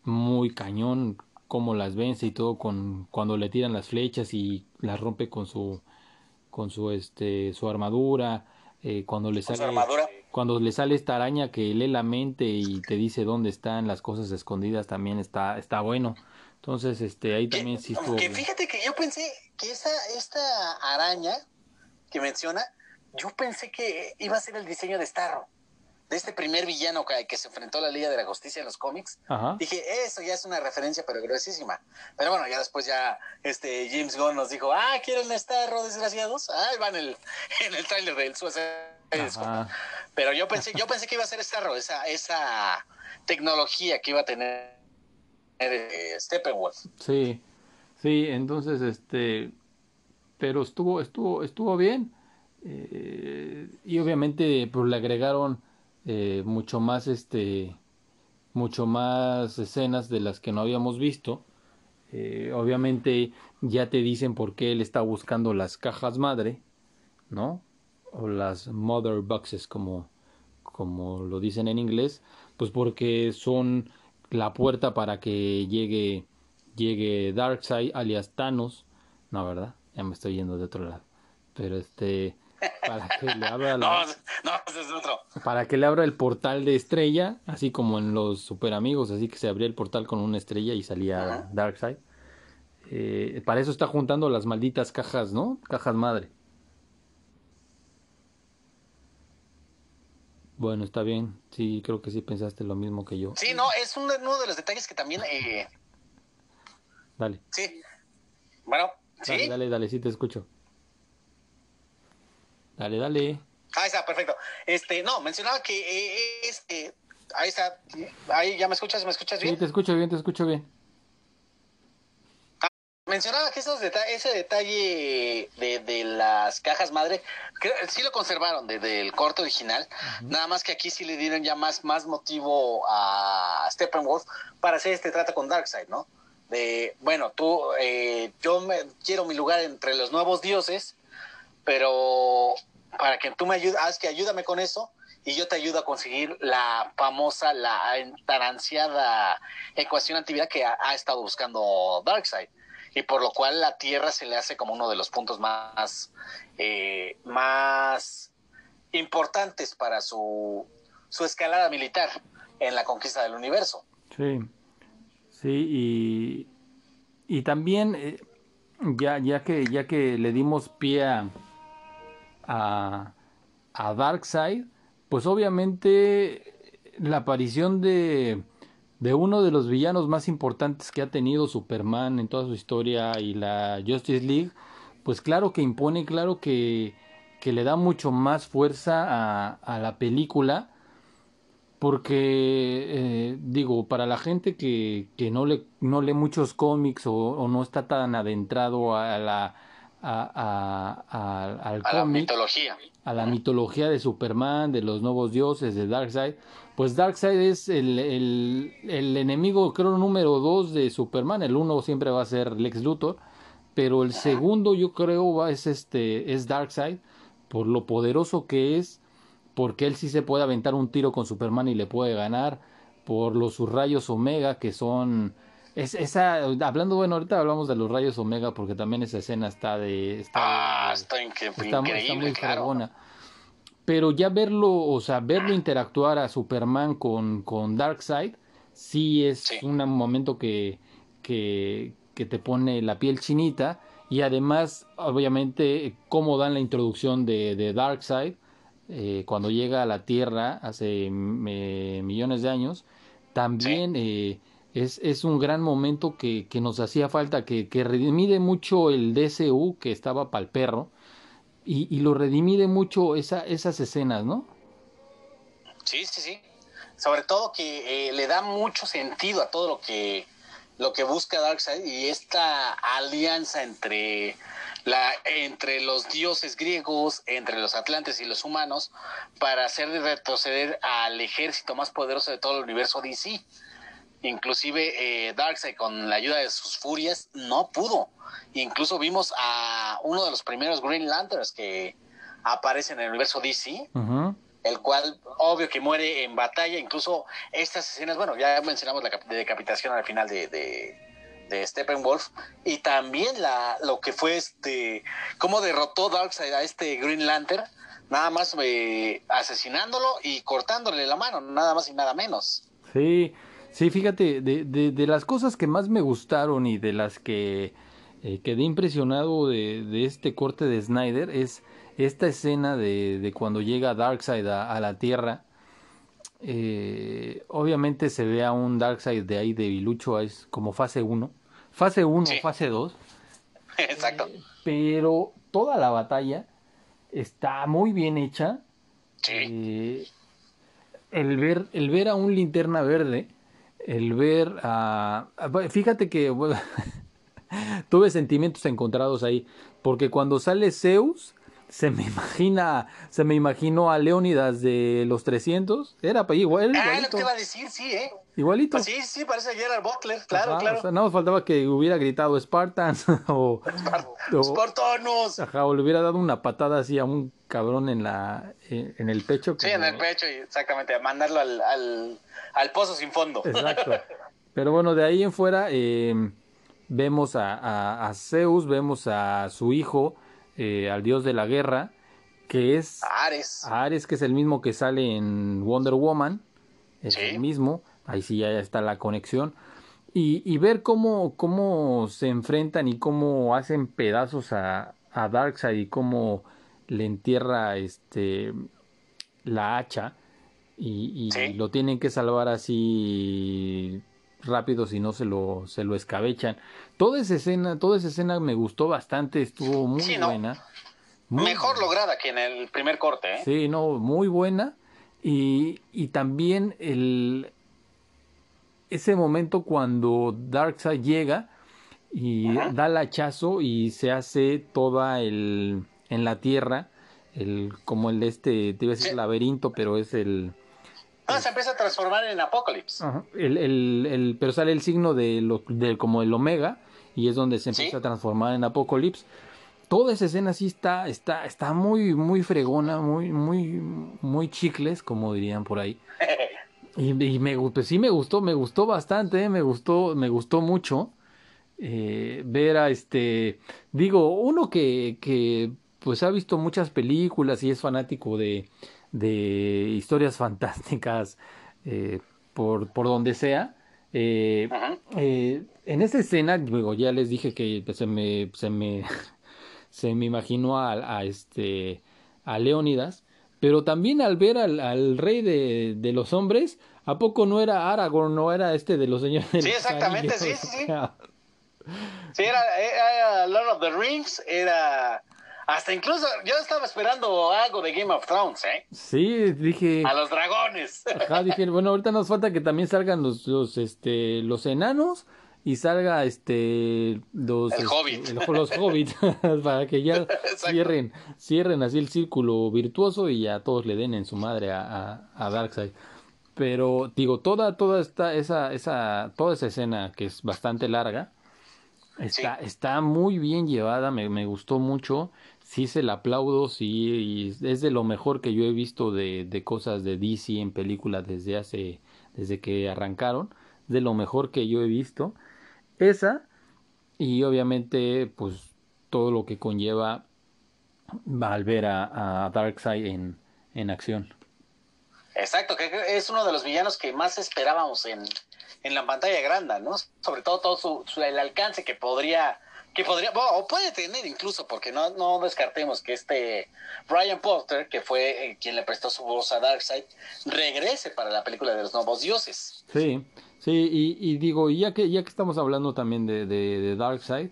muy cañón cómo las vence y todo con cuando le tiran las flechas y las rompe con su con su este su armadura eh, cuando le sale cuando le sale esta araña que lee la mente y te dice dónde están las cosas escondidas también está está bueno entonces este ahí también sí estuvo que fíjate que yo pensé que esa esta araña que menciona yo pensé que iba a ser el diseño de Starro de este primer villano que, se enfrentó a la Liga de la Justicia en los cómics, dije, eso ya es una referencia, pero gruesísima. Pero bueno, ya después ya este James Gunn nos dijo, ah, ¿quieren estar desgraciados? Ah, va en el, en el trailer del Suicide Pero yo pensé, yo pensé que iba a ser Starro, esa, esa tecnología que iba a tener Steppenwolf. Sí, sí, entonces, este, pero estuvo, estuvo, estuvo bien. Eh, y obviamente pues le agregaron eh, mucho más este mucho más escenas de las que no habíamos visto eh, obviamente ya te dicen por qué él está buscando las cajas madre no o las mother boxes como como lo dicen en inglés pues porque son la puerta para que llegue llegue Darkseid alias Thanos. No verdad ya me estoy yendo de otro lado. Pero este para que le abra para que le abra el portal de estrella así como en los super amigos así que se abría el portal con una estrella y salía Darkseid. Eh, para eso está juntando las malditas cajas no cajas madre bueno está bien sí creo que sí pensaste lo mismo que yo sí no es uno de los detalles que también eh... dale sí bueno sí dale dale, dale sí te escucho Dale, dale. Ahí está, perfecto. Este, no, mencionaba que eh, este, ahí está, ahí ya me escuchas, me escuchas bien. Sí, te escucho bien, te escucho bien. Mencionaba que esos ese detalle de, de, las cajas madre, sí lo conservaron desde el corto original, nada más que aquí sí le dieron ya más, más motivo a Steppenwolf para hacer este trato con Darkseid, ¿no? De, bueno, tú, eh, yo me, quiero mi lugar entre los nuevos dioses, pero para que tú me ayudes, haz que ayúdame con eso y yo te ayudo a conseguir la famosa, la tan ansiada ecuación antivida que ha, estado buscando Darkseid y por lo cual la Tierra se le hace como uno de los puntos más, eh, más importantes para su, su escalada militar en la conquista del universo. Sí, sí, y, y también, eh, ya, ya, que, ya que le dimos pie a, a, a Darkseid, pues obviamente la aparición de, de uno de los villanos más importantes que ha tenido Superman en toda su historia y la Justice League, pues claro que impone, claro que, que le da mucho más fuerza a, a la película, porque eh, digo, para la gente que, que no, le, no lee muchos cómics o, o no está tan adentrado a la a, a, al la mitología. A la mitología de Superman, de los nuevos dioses, de Darkseid. Pues Darkseid es el, el, enemigo, creo, número dos de Superman. El uno siempre va a ser Lex Luthor. Pero el segundo, yo creo, va, es, este, es Darkseid. Por lo poderoso que es. Porque él sí se puede aventar un tiro con Superman y le puede ganar. Por los sus rayos Omega, que son es, esa, hablando, bueno, ahorita hablamos de los rayos Omega porque también esa escena está de... Está, ah, está, increíble, muy claro. Pero ya verlo, o sea, verlo interactuar a Superman con, con Darkseid, sí es un momento que, que, que te pone la piel chinita. Y además, obviamente, cómo dan la introducción de, de Darkseid eh, cuando llega a la Tierra hace millones de años. También... Eh, es, es un gran momento que, que nos hacía falta, que, que, redimide mucho el DCU que estaba para el perro y, y, lo redimide mucho esa, esas escenas, ¿no? Sí, sí, sí. Sobre todo que eh, le da mucho sentido a todo lo que lo que busca Darkseid y esta alianza entre la, entre los dioses griegos, entre los atlantes y los humanos, para hacer retroceder al ejército más poderoso de todo el universo DC. Inclusive eh, Darkseid con la ayuda de sus furias no pudo. Incluso vimos a uno de los primeros Green Lanterns que aparece en el universo DC, el cual obvio que muere en batalla. Incluso estas escenas, bueno, ya mencionamos la decapitación al final de, de, Steppenwolf y también la, lo que fue este, cómo derrotó Darkseid a este Green Lantern, nada más eh, asesinándolo y cortándole la mano, nada más y nada menos. Sí, sí, fíjate, de, de, las cosas que más me gustaron y de las que eh, quedé impresionado de, de, este corte de Snyder es esta escena de, de cuando llega Darkseid a, a la Tierra. Eh, obviamente se ve a un Darkseid de ahí de Bilucho, es como fase 1. Fase 1, fase 2. Exacto. pero toda la batalla está muy bien hecha. Sí. Eh, el ver, el ver a un linterna verde, el ver a... Fíjate que tuve sentimientos encontrados ahí, porque cuando sale Zeus, se me imagina, se me imaginó a Leónidas de los 300, era igual. Ah, lo que iba a decir, sí, ¿eh? Igualito. Pues sí, sí, parece Gerard Butler, claro, claro. O sea, nada más faltaba que hubiera gritado Spartans o, Spartanos. Ajá, o le hubiera dado una patada así a un cabrón en la en el pecho. Sí, en el pecho, exactamente, a mandarlo al, al, al, pozo sin fondo. Exacto. Pero bueno, de ahí en fuera eh, vemos a, a, a Zeus, vemos a su hijo, eh, al dios de la guerra, que es Ares. Ares, que es el mismo que sale en Wonder Woman, es el mismo, ahí sí ya está la conexión. Y, y, ver cómo, cómo se enfrentan y cómo hacen pedazos a, a Darkseid y cómo le entierra este la hacha y, y lo tienen que salvar así rápido si no se lo, se lo escabechan. Toda esa escena, toda esa escena me gustó bastante, estuvo muy buena. Mejor lograda que en el primer corte, ¿eh? Sí, no, muy buena. Y, y también el ese momento cuando Darkseid llega y da el hachazo y se hace toda el en la tierra, el como el este, te iba a decir laberinto, pero es el Ah, se empieza a transformar en Apocalypse. El, el, el, pero sale el signo de, lo, de como el Omega y es donde se empieza a transformar en Apocalypse. Toda esa escena sí está, está, está muy, muy fregona, muy, muy, muy chicles, como dirían por ahí. y, y, me, pues sí me gustó, me gustó bastante, me gustó, me gustó mucho eh, ver a este, digo, uno que, que pues ha visto muchas películas y es fanático de, de historias fantásticas eh, por, por donde sea. Eh, eh, en esa escena, luego ya les dije que se me, se me, se me imaginó a, a, este, a Leónidas, pero también al ver al, al rey de, de, los hombres, ¿a poco no era Aragorn, no era este de los señores? Sí, exactamente, sí, sí, sí. sí, era, era Lord of the Rings, era hasta incluso yo estaba esperando algo de Game of Thrones, ¿eh? Sí, dije. A los dragones. Ajá, dije, bueno, ahorita nos falta que también salgan los, los, este, los enanos y salga este los el hobbit. los hobbits para que ya cierren cierren así el círculo virtuoso y ya todos le den en su madre a, a, a Darkseid pero digo toda toda esta esa esa toda esa escena que es bastante larga está sí. está muy bien llevada me, me gustó mucho sí se la aplaudo, sí, es de lo mejor que yo he visto de, de cosas de DC en películas desde hace, desde que arrancaron, de lo mejor que yo he visto. Esa, y obviamente, pues todo lo que conlleva al ver a, a Darkseid en, en acción. Exacto, que es uno de los villanos que más esperábamos en, en la pantalla grande, ¿no? Sobre todo todo su, su, el alcance que podría que podría, o puede tener incluso, porque no, no descartemos que este Brian Potter, que fue eh, quien le prestó su voz a Darkseid, regrese para la película de los nuevos dioses. Sí, sí, y, y digo, ya que, ya que estamos hablando también de, de, de Darkseid,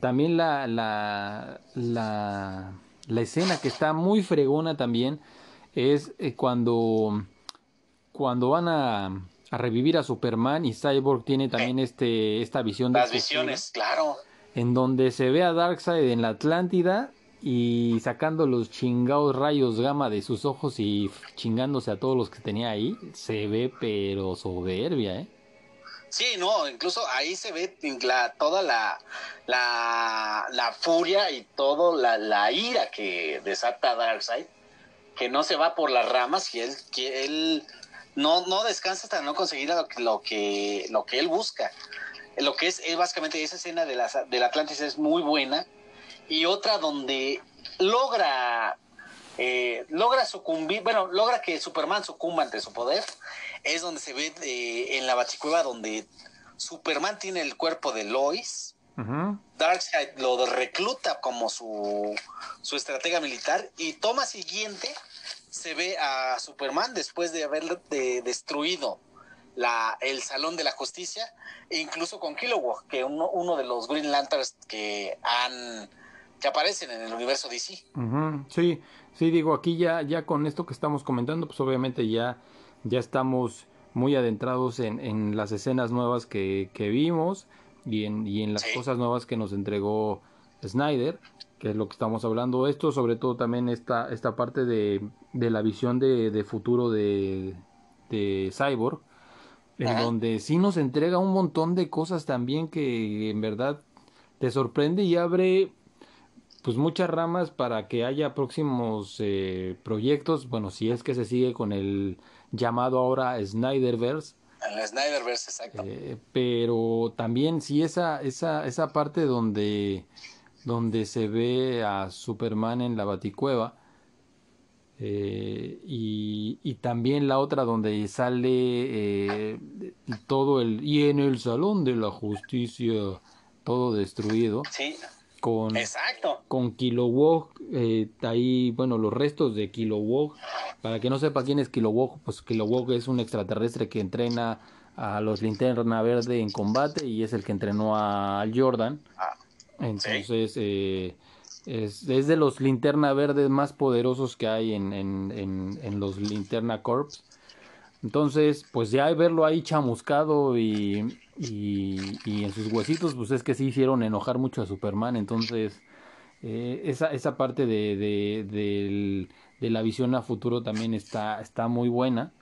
también la, la, la, la escena que está muy fregona también es eh, cuando, cuando van a, a revivir a Superman y Cyborg tiene también este esta visión de las visiones, claro, en donde se ve a Darkseid en la Atlántida y sacando los chingados rayos gamma de sus ojos y chingándose a todos los que tenía ahí, se ve pero soberbia, ¿eh? Sí, no, incluso ahí se ve la, toda la, la, la furia y toda la, ira que desata Darkseid, que no se va por las ramas y él, que él no, no descansa hasta no conseguir lo, lo, que, lo que él busca. Lo que es, básicamente esa escena de la, del Atlantis es muy buena. Y otra donde logra eh, logra sucumbir, bueno, logra que Superman sucumba ante su poder, es donde se ve eh, en la baticueva donde Superman tiene el cuerpo de Lois, Darkseid lo recluta como su, su estratega militar y toma siguiente se ve a Superman después de haber destruido la, el Salón de la Justicia, e incluso con Kilowog, que uno, uno de los Green Lanterns que han que aparecen en el universo DC. Sí, sí, digo, aquí ya, ya con esto que estamos comentando, pues obviamente ya, ya estamos muy adentrados en, en las escenas nuevas que, que vimos y en, y en las cosas nuevas que nos entregó Snyder, que es lo que estamos hablando. Esto, sobre todo también esta, esta parte de, de la visión de, de futuro de, de Cyborg, en donde sí nos entrega un montón de cosas también que en verdad te sorprende y abre pues muchas ramas para que haya próximos eh, proyectos, bueno, si es que se sigue con el llamado ahora Snyderverse. El Snyderverse, exacto. Eh, pero también si esa, esa, esa parte donde, donde se ve a Superman en la baticueva, eh, y, y, también la otra donde sale todo el y en el salón de la justicia todo destruido sí con, Exacto. con Kilowog, eh, ahí, bueno, los restos de Kilowog. Para que no sepa quién es Kilowog, pues Kilowog es un extraterrestre que entrena a los Linterna Verde en combate y es el que entrenó a Jordan. Ah, Entonces, eh, es, es, de los Linterna Verdes más poderosos que hay en, en, en, en los Linterna Corps. Entonces, pues ya verlo ahí chamuscado y, y, en sus huesitos, pues es que sí hicieron enojar mucho a Superman. Entonces, eh, esa, esa parte de, de, de, la visión a futuro también está, está muy buena.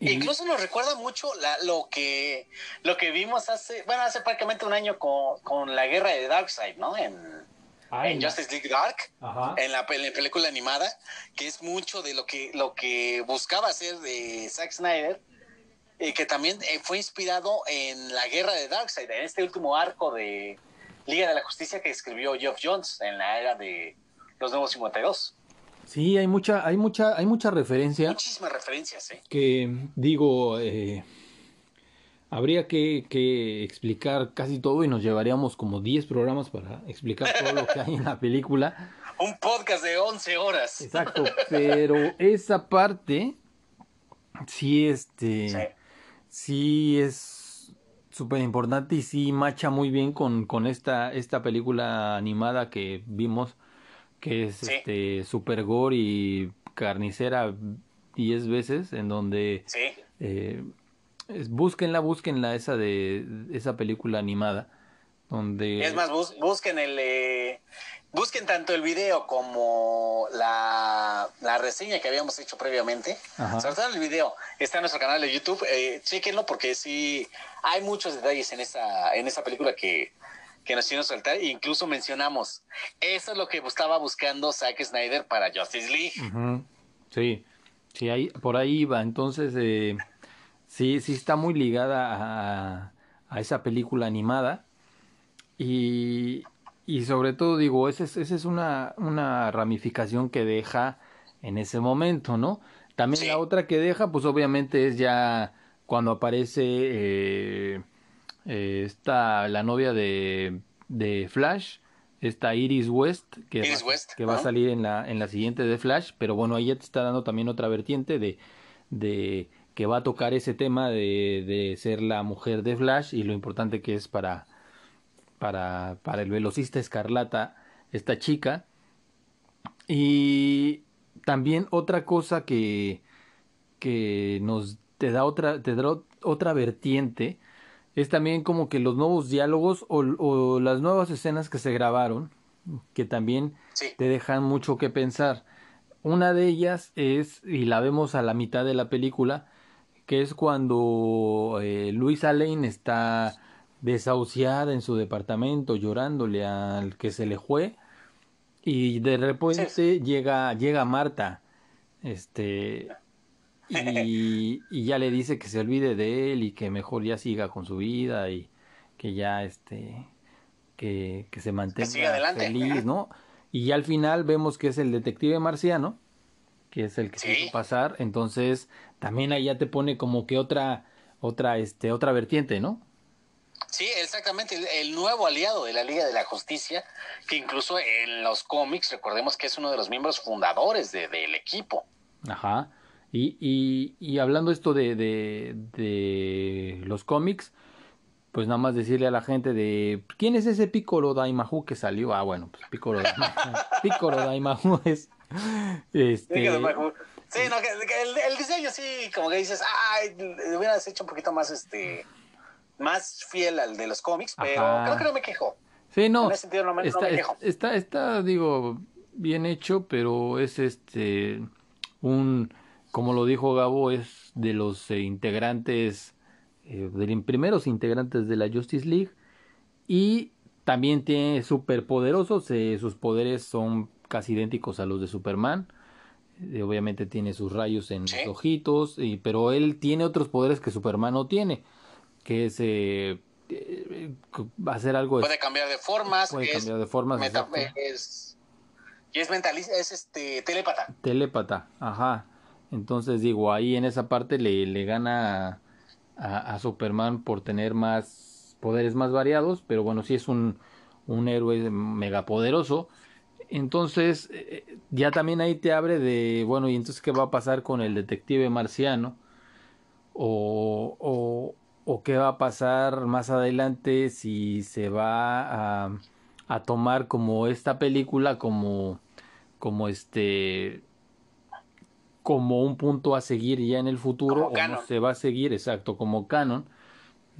E incluso nos recuerda mucho la, lo que lo que vimos hace, bueno, hace prácticamente un año con, con la guerra de Darkseid, ¿no? En, En Justice League Dark, en la, película animada, que es mucho de lo que, lo que buscaba hacer de Zack Snyder, y que también eh, fue inspirado en la guerra de Darkseid, en este último arco de Liga de la Justicia que escribió Geoff Jones en la era de los Nuevos 52. Sí, hay mucha, hay mucha, hay mucha referencia. Muchísimas referencias, ¿eh? Que digo, eh, Habría que, explicar casi todo y nos llevaríamos como 10 programas para explicar todo lo que hay en la película. Un podcast de 11 horas. Exacto, pero esa parte sí, este, sí, es súper importante y sí macha muy bien con, con esta, esta película animada que vimos, que es este super gore y carnicera 10 veces, en donde... Sí. Eh, búsquenla, búsquenla esa de esa película animada donde es más busquen el eh, busquen tanto el video como la, la reseña que habíamos hecho previamente. Sobre todo el video. Está en nuestro canal de YouTube. Eh, chequenlo porque sí hay muchos detalles en esa en esa película que que nos hicieron soltar. Incluso mencionamos eso es lo que estaba buscando Zack Snyder para Justice League. Sí sí ahí por ahí va entonces eh, Sí, sí está muy ligada a, a esa película animada. Y, y sobre todo digo, esa es, esa es una, una ramificación que deja en ese momento, ¿no? También la otra que deja, pues obviamente es ya cuando aparece eh, eh, esta, la novia de, de Flash, esta Iris West, que, va, que va a salir en la, en la siguiente de Flash, pero bueno, ahí ya te está dando también otra vertiente de, de que va a tocar ese tema de, de ser la mujer de Flash y lo importante que es para, para, para el velocista escarlata esta chica. Y también otra cosa que, que nos te da otra, te da otra vertiente, es también como que los nuevos diálogos o, las nuevas escenas que se grabaron, que también te dejan mucho que pensar. Una de ellas es, y la vemos a la mitad de la película, que es cuando eh, Luisa Lane está desahuciada en su departamento llorándole al que se le fue y de repente llega llega Marta este y, y, ya le dice que se olvide de él y que mejor ya siga con su vida y que ya este que, que se mantenga feliz no y ya al final vemos que es el detective marciano que es el que se hizo pasar entonces también ahí ya te pone como que otra otra este otra vertiente no Sí, exactamente, el, nuevo aliado de la Liga de la Justicia, que incluso en los cómics, recordemos que es uno de los miembros fundadores de, del equipo. Ajá. Y, y, y hablando esto de, de, de, los cómics, pues nada más decirle a la gente de quién es ese Piccolo Daimahu que salió. Ah, bueno, pues Piccolo Daimahu, Piccolo Daimahu es este Sí, no, que, el, el, diseño sí, como que dices, ay, hubieras hecho un poquito más este más fiel al de los cómics, pero creo que no me quejo. Sí, no. En ese sentido no me, está, quejo. Está, está, digo, bien hecho, pero es este un, como lo dijo Gabo, es de los eh, integrantes, eh, de los primeros integrantes de la Justice League y también tiene superpoderosos, eh, sus poderes son casi idénticos a los de Superman. Eh, obviamente tiene sus rayos en los ojitos, y, pero él tiene otros poderes que Superman no tiene que es eh, hacer algo. Puede cambiar de formas. Puede cambiar de formas. es, y es mentalista, es este telépata. Telépata, ajá. Entonces digo, ahí en esa parte le, le gana a, Superman por tener más poderes más variados, pero bueno, sí es un, un héroe megapoderoso. Entonces, eh, ya también ahí te abre de, bueno, ¿y entonces qué va a pasar con el detective marciano? O, o, o qué va a pasar más adelante si se va a, a tomar como esta película como como este como un punto a seguir ya en el futuro o no se va a seguir exacto como canon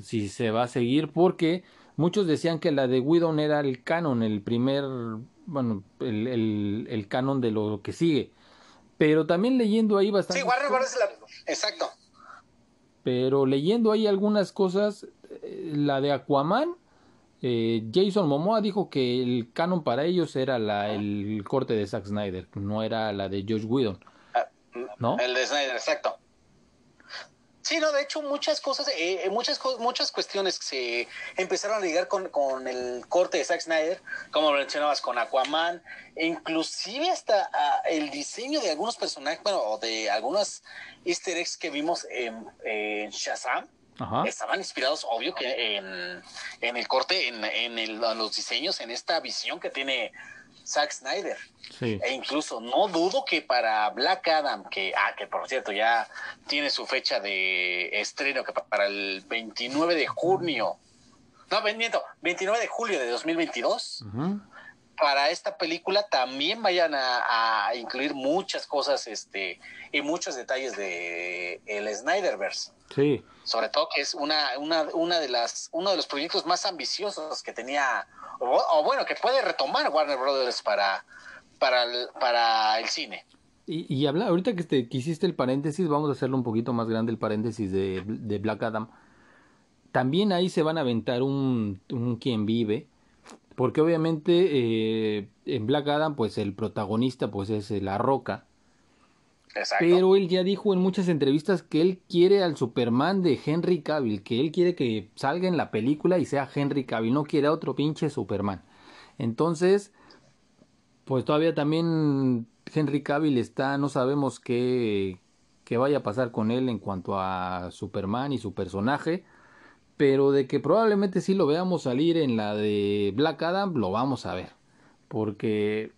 si se va a seguir porque muchos decían que la de Widon era el canon el primer bueno el, el, el canon de lo que sigue pero también leyendo ahí bastante sí Warner Bros. La... exacto pero leyendo ahí algunas cosas, eh, la de Aquaman, eh, Jason Momoa dijo que el canon para ellos era la, el corte de Zack Snyder, no era la de Josh Whedon. Ah, ¿No? El de Snyder, exacto. Sí, no, de hecho muchas cosas, eh, eh muchas muchas cuestiones se empezaron a ligar con, con, el corte de Zack Snyder, como mencionabas con Aquaman, e inclusive hasta ah, el diseño de algunos personajes, bueno, o de algunas easter eggs que vimos en, en Shazam, estaban inspirados, obvio, que en, en el corte, en, en, el, en los diseños, en esta visión que tiene Zack Snyder. E incluso no dudo que para Black Adam, que, ah, que por cierto ya tiene su fecha de estreno que para el 29 de junio, no, miento, 29 de julio de 2022, para esta película también vayan a, incluir muchas cosas este, y muchos detalles de el Snyderverse. Sí. Sobre todo que es una, una, una de las, uno de los proyectos más ambiciosos que tenía o, bueno, que puede retomar Warner Brothers para, para, el, para el cine. Y, y habla, ahorita que, te, que hiciste el paréntesis, vamos a hacerlo un poquito más grande el paréntesis de, de Black Adam. También ahí se van a aventar un, un quien vive, porque obviamente eh, en Black Adam, pues el protagonista pues es La Roca, pero él ya dijo en muchas entrevistas que él quiere al Superman de Henry Cavill, que él quiere que salga en la película y sea Henry Cavill, no quiere a otro pinche Superman. Entonces, pues todavía también Henry Cavill está, no sabemos qué, qué vaya a pasar con él en cuanto a Superman y su personaje, pero de que probablemente sí lo veamos salir en la de Black Adam, lo vamos a ver, porque...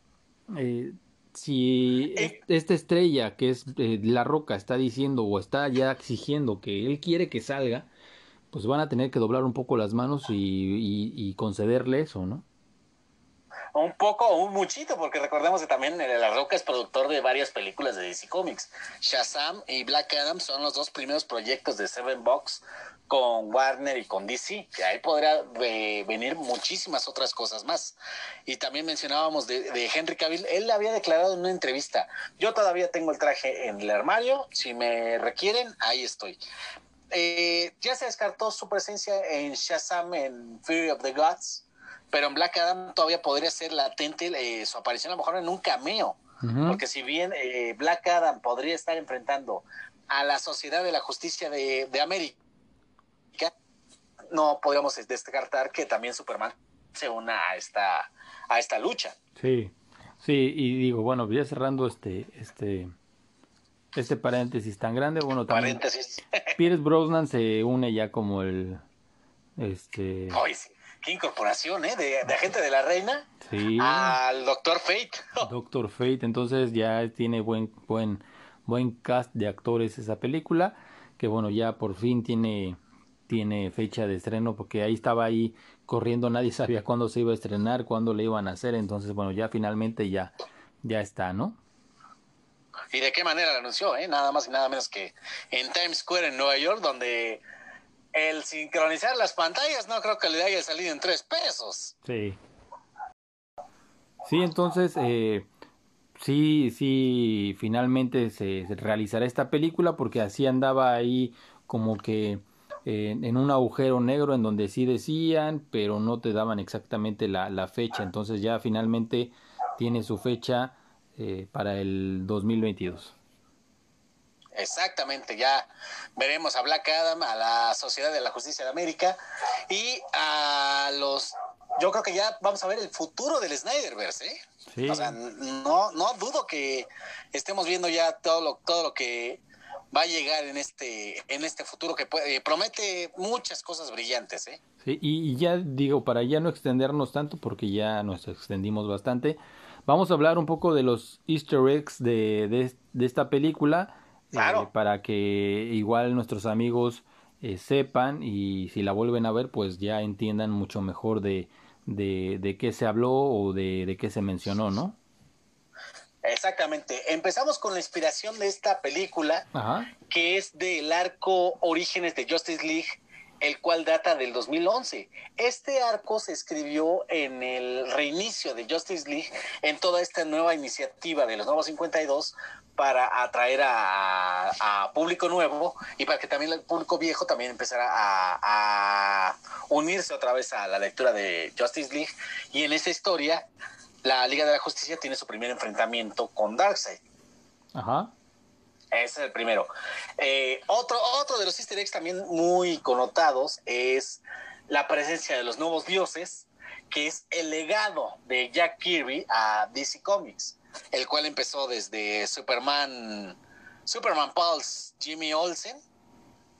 Eh, si eh. esta estrella que es eh, La Roca está diciendo o está ya exigiendo que él quiere que salga, pues van a tener que doblar un poco las manos y, concederle eso, ¿no? Un poco o un muchito, porque recordemos que también La Roca es productor de varias películas de DC Comics. Shazam y Black Adam son los dos primeros proyectos de Seven Box con Warner y con DC, que ahí podrá eh, venir muchísimas otras cosas más. Y también mencionábamos de, Henry Cavill, él había declarado en una entrevista, yo todavía tengo el traje en el armario, si me requieren, ahí estoy. Eh, ya se descartó su presencia en Shazam en Fury of the Gods, pero en Black Adam todavía podría ser latente eh, su aparición a lo mejor en un cameo. Porque si bien Black Adam podría estar enfrentando a la Sociedad de la Justicia de, de América, no podríamos descartar que también Superman se una a esta, a esta lucha. Sí, sí, y digo, bueno, ya cerrando este, este, este paréntesis tan grande, bueno, también paréntesis. Pierce Brosnan se une ya como el, este... Qué incorporación, ¿eh? De, agente de la reina sí. al Doctor Fate. Doctor Fate, entonces ya tiene buen, buen, buen cast de actores esa película, que bueno, ya por fin tiene tiene fecha de estreno porque ahí estaba ahí corriendo, nadie sabía cuándo se iba a estrenar, cuándo le iban a hacer, entonces bueno, ya finalmente ya, ya está, ¿no? ¿Y de qué manera lo anunció? Eh? Nada más y nada menos que en Times Square en Nueva York, donde el sincronizar las pantallas no creo que le haya salido en tres pesos. Sí. Sí, entonces, eh, sí, sí, finalmente se realizará esta película porque así andaba ahí como que en un agujero negro en donde sí decían, pero no te daban exactamente la, la fecha. Entonces ya finalmente tiene su fecha eh, para el 2022. Exactamente, ya veremos a Black Adam, a la Sociedad de la Justicia de América y a los... Yo creo que ya vamos a ver el futuro del Snyderverse, ¿eh? Sí. O sea, no, no dudo que estemos viendo ya todo lo, todo lo que va a llegar en este, en este futuro que puede, promete muchas cosas brillantes. ¿eh? Sí, y, ya digo, para ya no extendernos tanto, porque ya nos extendimos bastante, vamos a hablar un poco de los easter eggs de, de, esta película, eh, para que igual nuestros amigos eh, sepan y si la vuelven a ver, pues ya entiendan mucho mejor de, de, de qué se habló o de, de qué se mencionó, ¿no? Exactamente. Empezamos con la inspiración de esta película, que es del arco Orígenes de Justice League, el cual data del 2011. Este arco se escribió en el reinicio de Justice League, en toda esta nueva iniciativa de los nuevos 52 para atraer a, público nuevo y para que también el público viejo también empezara a, a unirse otra vez a la lectura de Justice League. Y en esa historia la Liga de la Justicia tiene su primer enfrentamiento con Darkseid. Ajá. Ese es el primero. Eh, otro, otro de los easter eggs también muy connotados es la presencia de los nuevos dioses, que es el legado de Jack Kirby a DC Comics, el cual empezó desde Superman, Superman Pulse, Jimmy Olsen,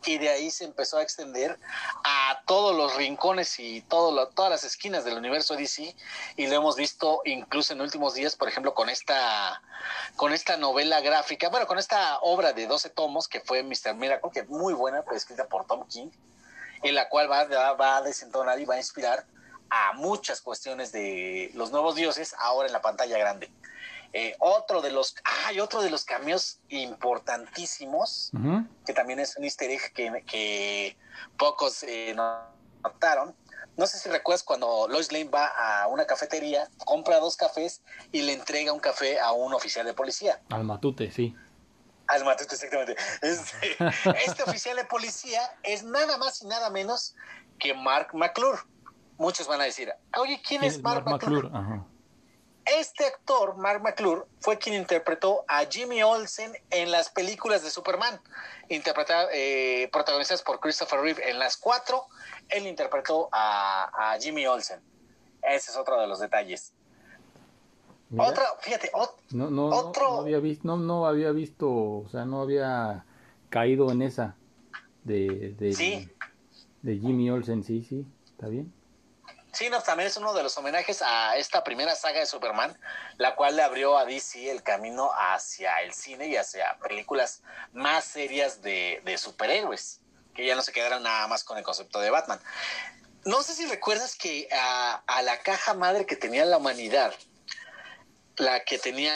y de ahí se empezó a extender a los rincones y todas las esquinas del universo DC y lo hemos visto incluso en últimos días, por ejemplo, con esta con esta novela gráfica, bueno, con esta obra de 12 tomos que fue Mr. Miracle, que es muy buena, pues, escrita por Tom King, en la cual va, va a desentonar y va a inspirar a muchas cuestiones de los nuevos dioses ahora en la pantalla grande. Eh, otro de los, hay otro de los cambios importantísimos, que también es un easter egg que, pocos eh, No sé si recuerdas cuando Lois Lane va a una cafetería, compra dos cafés y le entrega un café a un oficial de policía. Al matute, sí. Al matute, exactamente. Este, este oficial de policía es nada más y nada menos que Mark McClure. Muchos van a decir, oye, ¿quién, es Mark, McClure? Este actor, Mark McClure, fue quien interpretó a Jimmy Olsen en las películas de Superman, interpretadas, eh, protagonizadas por Christopher Reeve en las cuatro. Él interpretó a, Jimmy Olsen. Ese es otro de los detalles. Otra, fíjate, no, no, otro. No, había visto, no, había visto, o sea, no había caído en esa de, de, de Jimmy Olsen, sí, sí, está bien. Sí, no, también es uno de los homenajes a esta primera saga de Superman, la cual le abrió a DC el camino hacia el cine y hacia películas más serias de, superhéroes, que ya no se quedaron nada más con el concepto de Batman. no sé si recuerdas que a, a, la caja madre que tenía la humanidad, la que tenía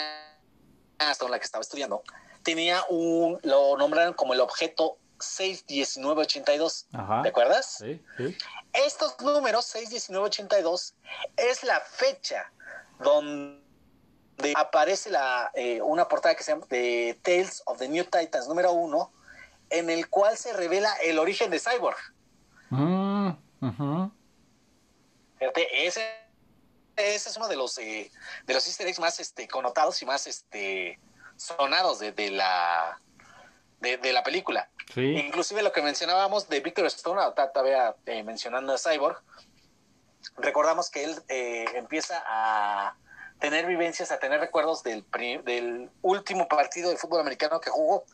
hasta la que estaba estudiando, tenía un, lo nombraron como el objeto 61982. ¿Te acuerdas? Sí, sí. Estos números 61982 es la fecha donde aparece la, eh, una portada que se llama The Tales of the New Titans número uno, en el cual se revela el origen de Cyborg. Mm, ese, ese, es uno de los eh, de los easter eggs más este, connotados y más este, sonados de, de la de, la película. Inclusive lo que mencionábamos de Victor Stone, todavía eh, mencionando a Cyborg, recordamos que él eh, empieza a tener vivencias, a tener recuerdos del, del último partido de fútbol americano que jugó,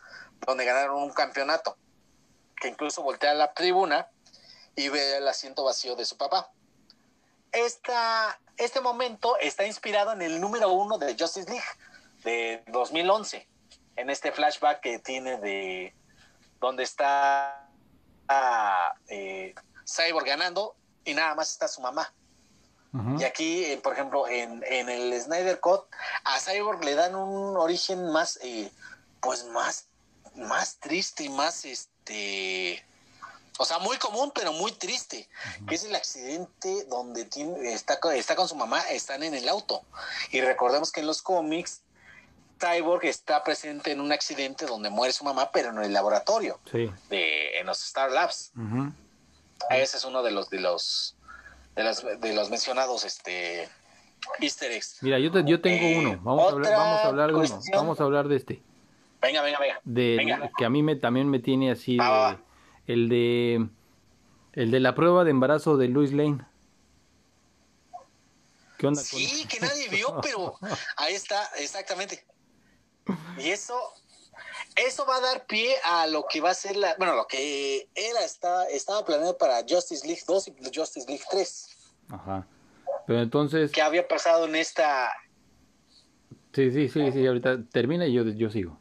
donde ganaron un campeonato, que incluso voltea a la tribuna y ve el asiento vacío de su papá. Esta, este momento está inspirado en el número uno de Justice League de 2011 en este flashback que tiene de donde está eh, Cyborg ganando y nada más está su mamá. Y aquí, eh, por ejemplo, en, en, el Snyder Cut, a Cyborg le dan un origen más, eh, pues más, más triste y más, este, o sea, muy común, pero muy triste, que es el accidente donde tiene, está, está con su mamá, están en el auto. Y recordemos que en los cómics, Cyborg está presente en un accidente donde muere su mamá, pero en el laboratorio, de, en los Star Labs. Ese es uno de los de los de los, de los mencionados este Easter eggs. Mira, yo, yo tengo eh, uno. Vamos a hablar, vamos a hablar de uno. Vamos a hablar de este. Venga, venga, venga. De, Que a mí me, también me tiene así el de el de la prueba de embarazo de Luis Lane. ¿Qué onda? Sí, que nadie vio, pero ahí está, exactamente. Y eso, eso va a dar pie a lo que va a ser la, bueno, lo que era, está, estaba planeado para Justice League 2 y Justice League 3. Ajá. Pero entonces... ¿Qué había pasado en esta... Sí, sí, sí, sí, ahorita termina y yo, yo sigo.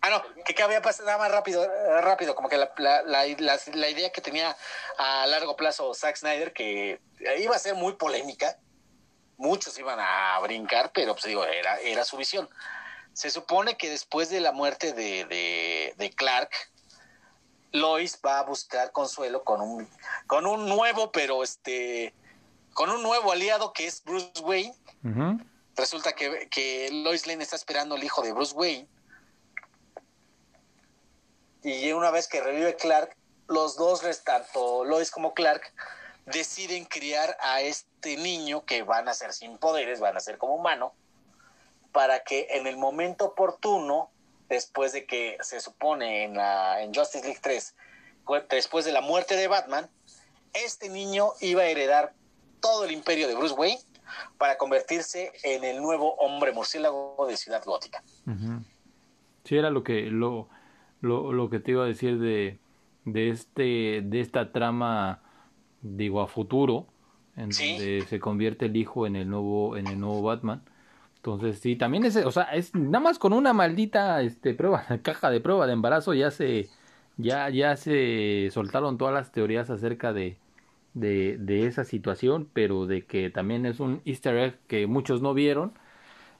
Ah, no, que, había pasado nada más rápido, rápido, como que la, la, la, la, idea que tenía a largo plazo Zack Snyder, que iba a ser muy polémica, muchos iban a brincar, pero pues digo, era, era su visión. Se supone que después de la muerte de, de, Clark, Lois va a buscar consuelo con un, con un nuevo, pero este, con un nuevo aliado que es Bruce Wayne. Resulta que, que, Lois Lane está esperando al hijo de Bruce Wayne. Y una vez que revive Clark, los dos, tanto Lois como Clark, deciden criar a este niño que van a ser sin poderes, van a ser como humano para que en el momento oportuno, después de que se supone en, la, en Justice League 3, después de la muerte de Batman, este niño iba a heredar todo el imperio de Bruce Wayne para convertirse en el nuevo hombre murciélago de Ciudad Gótica. Sí, era lo que, lo, lo, que te iba a decir de, de, este, de esta trama, digo, a futuro, en donde se convierte el hijo en el nuevo, en el nuevo Batman entonces, sí, también es, o sea, es nada más con una maldita este prueba, caja de prueba de embarazo ya se ya ya se soltaron todas las teorías acerca de de, de esa situación, pero de que también es un easter egg que muchos no vieron.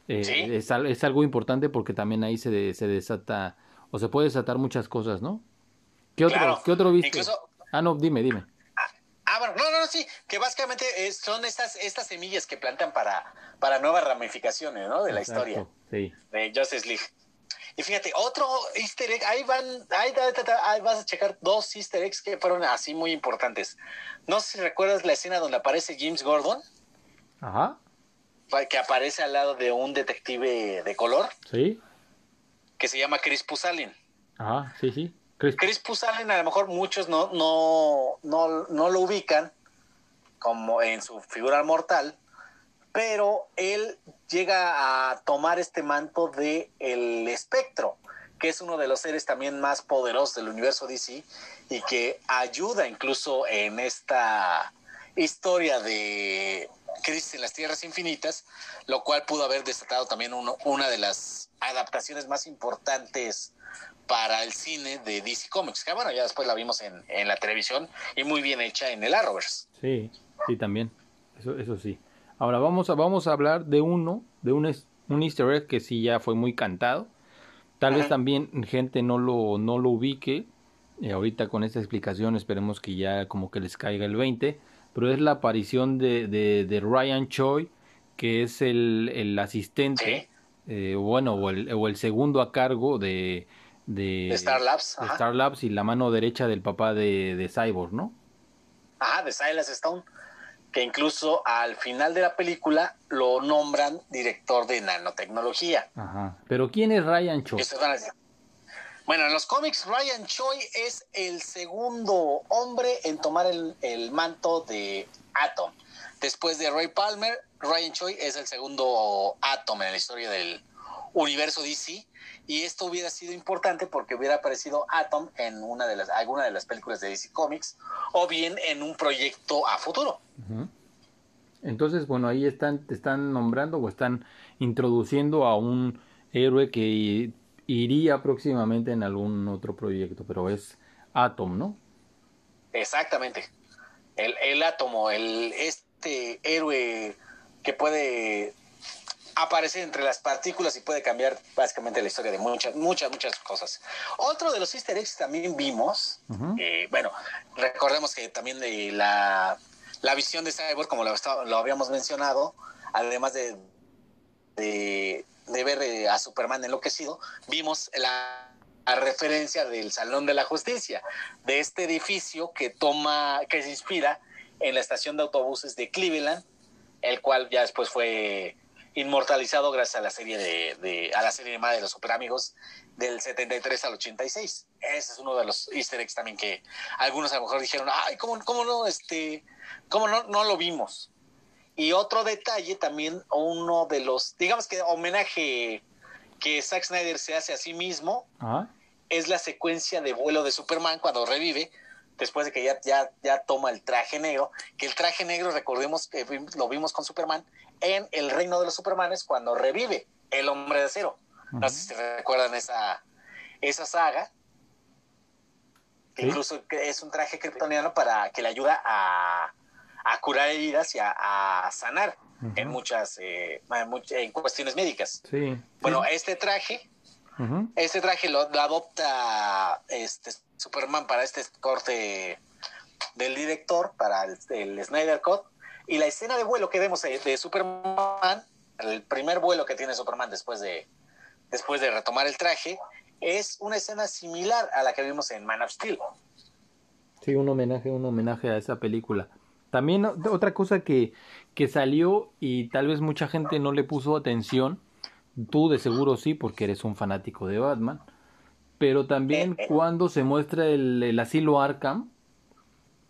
Eh, es, es, algo importante porque también ahí se, se desata o se puede desatar muchas cosas, ¿no? ¿Qué otro, ¿qué otro viste? Ah, no, dime, dime. Ah, bueno, no, no, sí, que básicamente son estas, estas semillas que plantan para, para nuevas ramificaciones, ¿no? De la historia sí. de Justice League. Y fíjate, otro easter egg, ahí van, ahí, vas a checar dos easter eggs que fueron así muy importantes. No sé si recuerdas la escena donde aparece James Gordon. Ajá. Que aparece al lado de un detective de color. Sí. Que se llama Chris Pusalin. Ajá, sí, sí. Chris, Chris a lo mejor muchos no, no, no, no lo ubican como en su figura mortal, pero él llega a tomar este manto de el espectro, que es uno de los seres también más poderosos del universo DC y que ayuda incluso en esta historia de Cristo en las Tierras Infinitas, lo cual pudo haber desatado también uno, una de las adaptaciones más importantes para el cine de DC Comics, que bueno, ya después la vimos en, en la televisión y muy bien hecha en el Arrowverse. Sí, sí, también. Eso, eso sí. Ahora vamos a, vamos a hablar de uno, de un, un easter egg que sí ya fue muy cantado. Tal vez también gente no lo, no lo ubique. Y ahorita con esta explicación esperemos que ya como que les caiga el 20. Pero es la aparición de, de, Ryan Choi, que es el, el asistente, eh, bueno, o el, o el segundo a cargo de, de, Star Labs. De Star Labs y la mano derecha del papá de, de Cyborg, ¿no? Ajá, de Silas Stone, que incluso al final de la película lo nombran director de nanotecnología. Ajá. Pero ¿quién es Ryan Choi? Bueno, en los cómics Ryan Choi es el segundo hombre en tomar el, el manto de Atom. Después de Ray Palmer, Ryan Choi es el segundo Atom en la historia del universo DC y esto hubiera sido importante porque hubiera aparecido Atom en una de las alguna de las películas de DC Comics o bien en un proyecto a futuro. Entonces, bueno, ahí están te están nombrando o están introduciendo a un héroe que iría próximamente en algún otro proyecto, pero es Atom, ¿no? Exactamente. El, el átomo, el este héroe que puede aparece entre las partículas y puede cambiar básicamente la historia de muchas, muchas, muchas cosas. Otro de los easter eggs también vimos, eh, bueno, recordemos que también de la, la visión de Cyborg, como lo, lo habíamos mencionado, además de, de, ver eh, a Superman enloquecido, vimos la, referencia del Salón de la Justicia, de este edificio que toma, que se inspira en la estación de autobuses de Cleveland, el cual ya después fue inmortalizado gracias a la serie de, a la serie de de los Super Amigos del 73 al 86. Ese es uno de los easter eggs también que algunos a lo mejor dijeron, ay, ¿cómo, cómo no, este, cómo no, no lo vimos? Y otro detalle también, uno de los, digamos que homenaje que Zack Snyder se hace a sí mismo, es la secuencia de vuelo de Superman cuando revive, después de que ya, ya, ya toma el traje negro, que el traje negro, recordemos que lo vimos con Superman, en El Reino de los Supermanes cuando revive el Hombre de Acero. No sé si recuerdan esa, esa saga. Incluso es un traje kryptoniano para que le ayuda a, a curar heridas y a, sanar en muchas eh, en, cuestiones médicas. Bueno, este traje, este traje lo, adopta este Superman para este corte del director, para el, el Snyder Cut, y la escena de vuelo que vemos de, Superman, el primer vuelo que tiene Superman después de, después de retomar el traje, es una escena similar a la que vimos en Man of Steel. Sí, un homenaje, un homenaje a esa película. También otra cosa que, que salió y tal vez mucha gente no le puso atención, tú de seguro sí, porque eres un fanático de Batman, pero también eh, eh. cuando se muestra el, el asilo Arkham,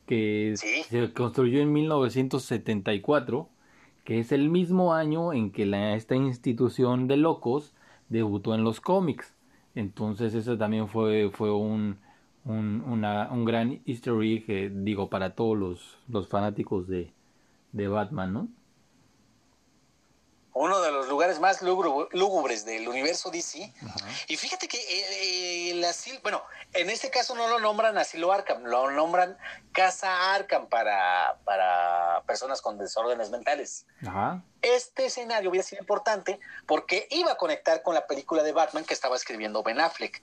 que se construyó en 1974, que es el mismo año en que la, esta institución de locos debutó en los cómics. Entonces eso también fue, fue un, un, una, un gran easter egg, eh, digo, para todos los, los fanáticos de, de Batman, ¿no? uno de los lugares más lúgubres del universo DC. Y fíjate que eh, el asilo, bueno, en este caso no lo nombran asilo Arkham, lo nombran casa Arkham para, para personas con desórdenes mentales. Este escenario hubiera sido importante porque iba a conectar con la película de Batman que estaba escribiendo Ben Affleck,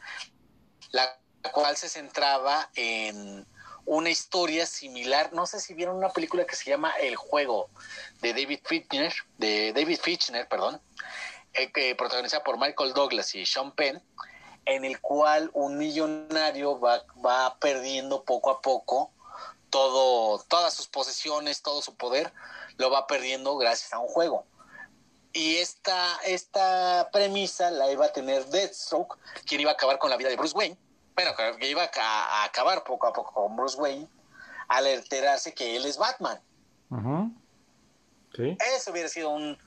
la cual se centraba en una historia similar. No sé si vieron una película que se llama El Juego de David Fitchner, de David Fitchner, perdón, eh, que protagonizada por Michael Douglas y Sean Penn, en el cual un millonario va, va perdiendo poco a poco todo, todas sus posesiones, todo su poder, lo va perdiendo gracias a un juego. Y esta, esta premisa la iba a tener Deathstroke, quien iba a acabar con la vida de Bruce Wayne bueno, que iba a, acabar poco a poco con Bruce Wayne al enterarse que él es Batman. Eso hubiera sido una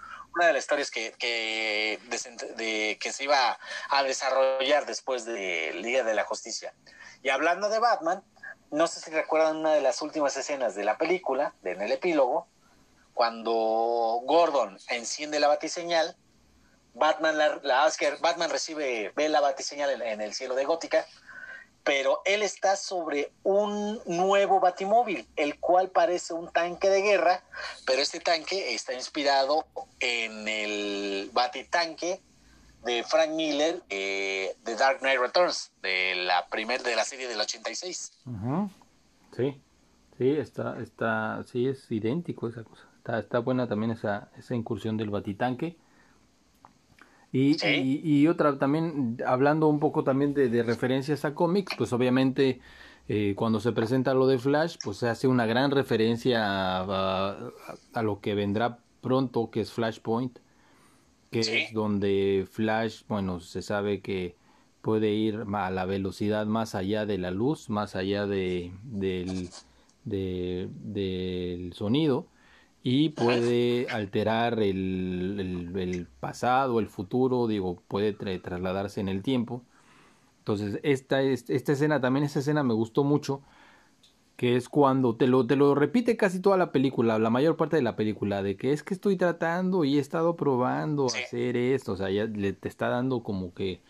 de las historias que, que, que se iba a desarrollar después de Liga de la Justicia. Y hablando de Batman, no sé si recuerdan una de las últimas escenas de la película, en el epílogo, cuando Gordon enciende la batiseñal, Batman, la, Batman recibe, ve la batiseñal en, en el cielo de Gótica, pero él está sobre un nuevo batimóvil, el cual parece un tanque de guerra, pero este tanque está inspirado en el batitanque de Frank Miller de The Dark Knight Returns, de la primer de la serie del 86. Sí, sí, está, está, sí, es idéntico esa cosa. Está, está buena también esa, esa incursión del batitanque. Y, y, otra, también hablando un poco también de, referencias a cómics, pues obviamente eh, cuando se presenta lo de Flash, pues se hace una gran referencia a, a, lo que vendrá pronto, que es Flashpoint, que es donde Flash, bueno, se sabe que puede ir a la velocidad más allá de la luz, más allá de, del, de, del sonido y puede alterar el, el, pasado, el futuro, digo, puede trasladarse en el tiempo. Entonces, esta, esta escena, también esa escena me gustó mucho, que es cuando te lo, te lo repite casi toda la película, la mayor parte de la película, de que es que estoy tratando y he estado probando hacer esto, o sea, ya le, te está dando como que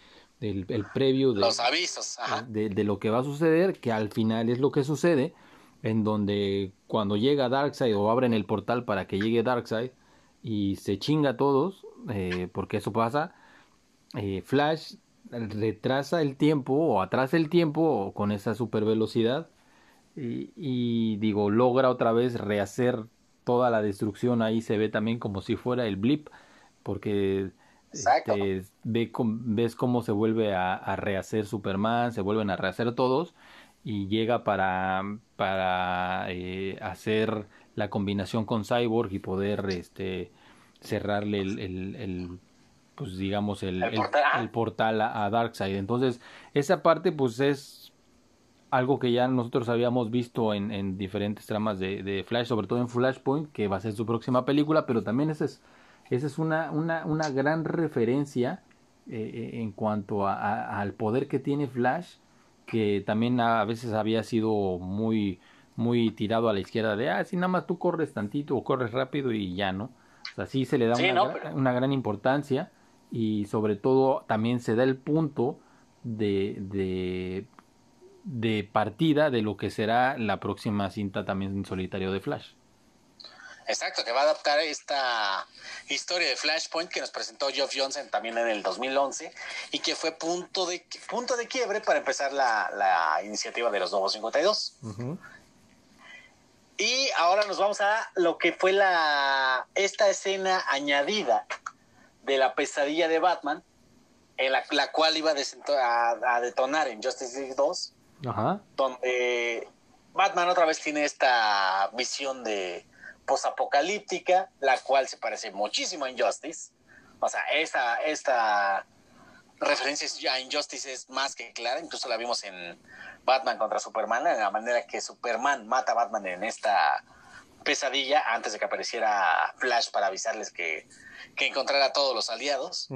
el, el previo de, los avisos, De, de lo que va a suceder, que al final es lo que sucede, en donde cuando llega Darkseid o abren el portal para que llegue Darkseid y se chinga a todos, eh, porque eso pasa, eh, Flash retrasa el tiempo o atrasa el tiempo con esa super velocidad y, digo, logra otra vez rehacer toda la destrucción, ahí se ve también como si fuera el blip, porque este, ve, ves cómo se vuelve a, a rehacer Superman, se vuelven a rehacer todos y llega para, para eh, hacer la combinación con Cyborg y poder este cerrarle el, el, pues digamos el, el portal, a, Darkseid. Entonces esa parte pues es algo que ya nosotros habíamos visto en, en diferentes tramas de, de, Flash sobre todo en Flashpoint que va a ser su próxima película pero también esa es esa es una, una, una gran referencia eh, eh, en cuanto a, al poder que tiene Flash que también a veces había sido muy muy tirado a la izquierda de ah si nada más tú corres tantito o corres rápido y ya no o sea sí se le da una, gran importancia y sobre todo también se da el punto de, de de partida de lo que será la próxima cinta también en solitario de Flash Exacto, que va a adaptar esta historia de Flashpoint que nos presentó Geoff Johnson también en el 2011 y que fue punto de punto de quiebre para empezar la, la iniciativa de los Nuevos 52. Y ahora nos vamos a lo que fue la esta escena añadida de la pesadilla de Batman, en la, la cual iba a, a, detonar en Justice League 2, donde Batman otra vez tiene esta visión de posapocalíptica, la cual se parece muchísimo a Injustice. O sea, esta, esta referencia a Injustice es más que clara, incluso la vimos en Batman contra Superman, de la manera que Superman mata a Batman en esta pesadilla antes de que apareciera Flash para avisarles que, que encontrara a todos los aliados.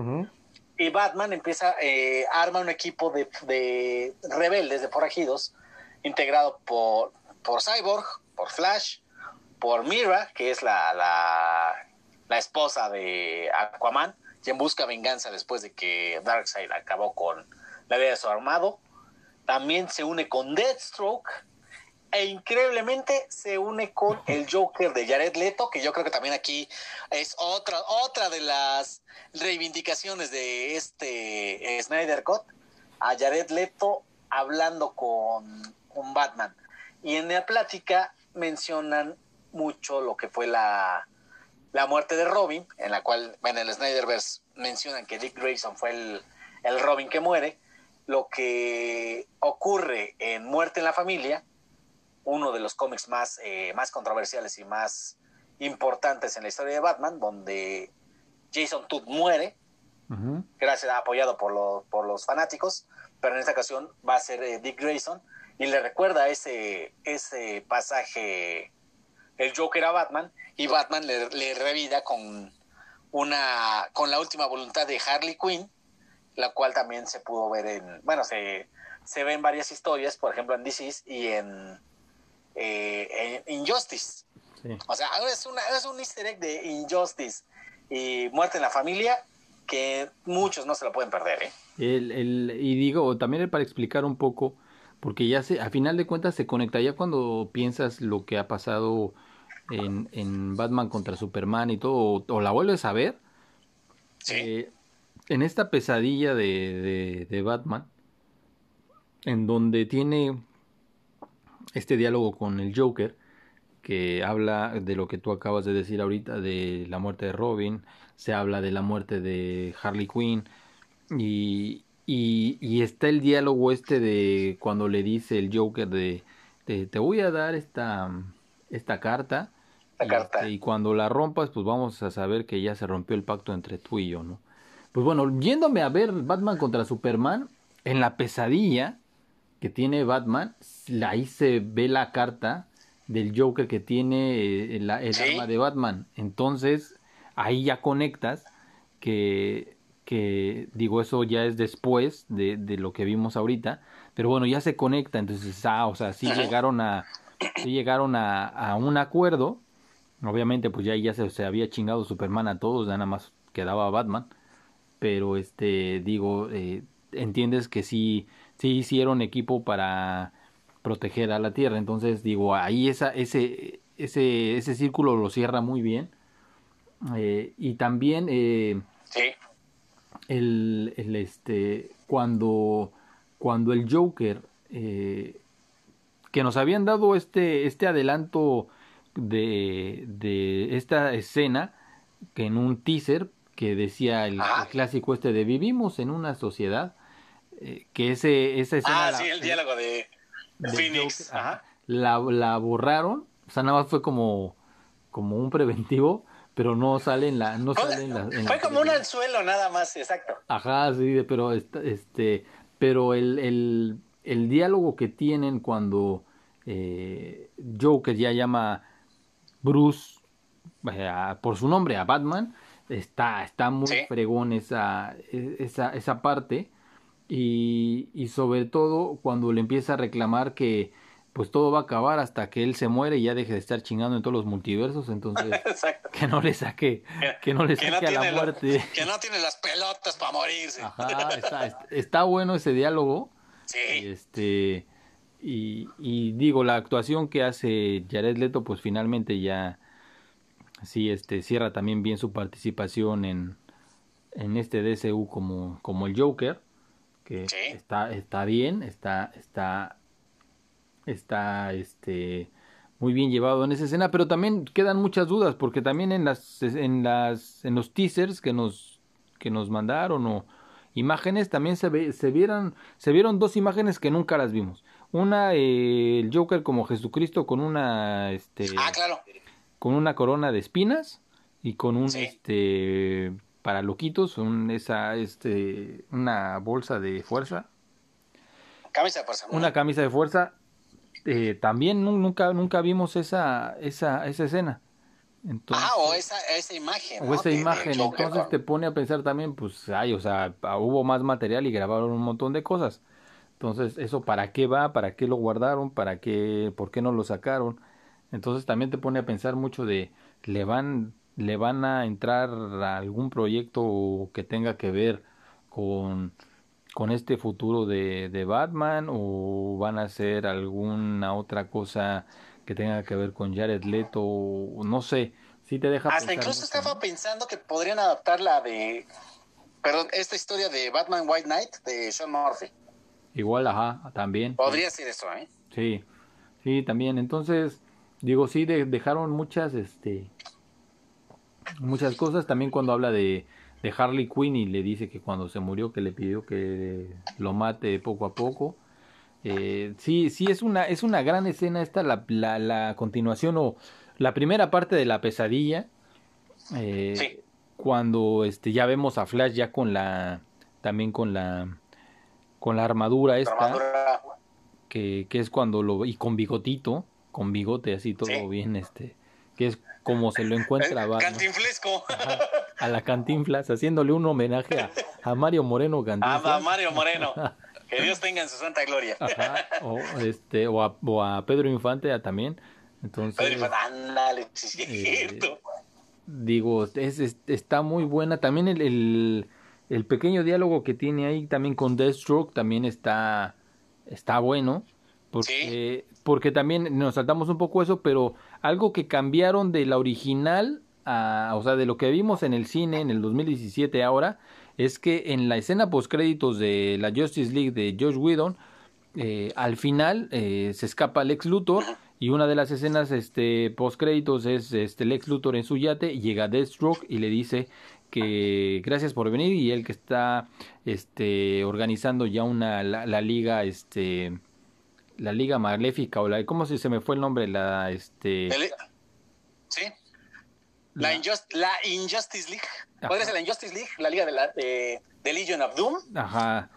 Y Batman empieza, eh, arma un equipo de, de rebeldes, de forajidos, integrado por, por Cyborg, por Flash, por Mira, que es la, la, esposa de Aquaman, quien busca venganza después de que Darkseid acabó con la vida de su armado. También se une con Deathstroke e increíblemente se une con el Joker de Jared Leto, que yo creo que también aquí es otra, otra de las reivindicaciones de este Snyder Cut, a Jared Leto hablando con un Batman. Y en la plática mencionan mucho lo que fue la, la muerte de Robin, en la cual en el Snyderverse mencionan que Dick Grayson fue el, el Robin que muere, lo que ocurre en Muerte en la Familia, uno de los cómics más, eh, más controversiales y más importantes en la historia de Batman, donde Jason Todd muere, gracias apoyado por, por los fanáticos, pero en esta ocasión va a ser eh, Dick Grayson y le recuerda ese, ese pasaje el Joker a Batman y Batman le, le revida con una con la última voluntad de Harley Quinn, la cual también se pudo ver en, bueno, se, se ve en varias historias, por ejemplo en DC y en, eh, Injustice. O sea, es, una, es un easter egg de Injustice y Muerte en la Familia que muchos no se lo pueden perder. ¿eh? El, el, y digo, también para explicar un poco porque ya se, a final de cuentas se conecta ya cuando piensas lo que ha pasado en, en Batman contra Superman y todo, o, la vuelves a ver. Eh, en esta pesadilla de, de, Batman, en donde tiene este diálogo con el Joker, que habla de lo que tú acabas de decir ahorita, de la muerte de Robin, se habla de la muerte de Harley Quinn, y, y, está el diálogo este de cuando le dice el Joker de, te voy a dar esta, esta carta. Y, carta. Este, y cuando la rompas, pues vamos a saber que ya se rompió el pacto entre tú y yo, ¿no? Pues bueno, yéndome a ver Batman contra Superman, en la pesadilla que tiene Batman, ahí se ve la carta del Joker que tiene eh, el, arma de Batman. Entonces, ahí ya conectas que que digo eso ya es después de, de, lo que vimos ahorita, pero bueno, ya se conecta, entonces, ah, o sea, sí llegaron a, sí llegaron a, a un acuerdo, obviamente pues ya, ya se, se, había chingado Superman a todos, ya nada más quedaba Batman, pero este, digo, eh, entiendes que sí, sí hicieron equipo para proteger a la Tierra, entonces digo, ahí esa, ese, ese, ese círculo lo cierra muy bien, eh, y también... Eh, sí. el, el este, cuando, cuando el Joker, eh, que nos habían dado este, este adelanto de, de esta escena, que en un teaser que decía el, clásico este de vivimos en una sociedad, eh, que ese, esa escena... Ah, sí, el diálogo de, Phoenix. la, la borraron, o sea, nada más fue como, como un preventivo pero no sale en la no sale en la, fue como un anzuelo nada más exacto. Ajá sí pero este pero el, el, el diálogo que tienen cuando eh, Joker ya llama Bruce por su nombre a Batman está está muy fregón esa esa esa parte y, y sobre todo cuando le empieza a reclamar que pues todo va a acabar hasta que él se muere y ya deje de estar chingando en todos los multiversos, entonces que no le saque, que no le saque a la muerte. que no tiene las pelotas para morirse. Ajá, está, está, bueno ese diálogo. Sí. Y este y, y, digo, la actuación que hace Jared Leto, pues finalmente ya sí este cierra también bien su participación en, en este DCU como, como el Joker, que está, está bien, está, está está este muy bien llevado en esa escena, pero también quedan muchas dudas porque también en las en las en los teasers que nos que nos mandaron o imágenes también se ve, se vieron se vieron dos imágenes que nunca las vimos. Una eh, el Joker como Jesucristo con una este ah, claro. con una corona de espinas y con un este para loquitos, un, esa este una bolsa de fuerza. Camisa de fuerza. Una camisa de fuerza eh, también nunca, nunca vimos esa, esa, esa escena. Entonces, ah, o esa, esa imagen. O esa imagen, entonces te pone a pensar también, pues, ay, o sea, hubo más material y grabaron un montón de cosas. Entonces, ¿eso para qué va? ¿Para qué lo guardaron? ¿Para qué? ¿Por qué no lo sacaron? Entonces también te pone a pensar mucho de, ¿le van, le van a entrar a algún proyecto que tenga que ver con con este futuro de, de Batman o van a hacer alguna otra cosa que tenga que ver con Jared Leto, no sé, si te deja Hasta incluso estaba pensando que podrían adaptar la de, perdón, esta historia de Batman White Knight de Sean Murphy. Igual, ajá, también. Podría ser eso, ¿eh? Sí, sí, también. Entonces, digo, sí, dejaron muchas, este, muchas cosas. También cuando habla de, de Harley Quinn y le dice que cuando se murió que le pidió que lo mate poco a poco. Eh, sí, sí es una es una gran escena esta la, la, continuación o la primera parte de la pesadilla. Eh, cuando este ya vemos a Flash ya con la también con la con la armadura esta Que, que es cuando lo y con bigotito con bigote así todo bien este que es como se lo encuentra Cantinflesco. a la Cantinflas, haciéndole un homenaje a, Mario Moreno Cantinflas. A, Mario Moreno. Que Dios tenga en su santa gloria. o, este, o, a, Pedro Infante también. Entonces, Pedro Infante, ándale, sí, eh, digo, es, está muy buena. También el, el, pequeño diálogo que tiene ahí también con Deathstroke también está está bueno, porque, porque también nos saltamos un poco eso, pero algo que cambiaron de la original, a, o sea, de lo que vimos en el cine en el 2017 ahora, es que en la escena post créditos de la Justice League de Josh Whedon, eh, al final eh, se escapa Lex Luthor y una de las escenas este, post créditos es este, Lex Luthor en su yate, llega Deathstroke y le dice que gracias por venir y él que está este, organizando ya una la, liga este la liga maléfica o la cómo si se me fue el nombre la este sí. La, la Injustice League. Podría ser la Injustice League, la liga de la de, Legion of Doom. Ajá.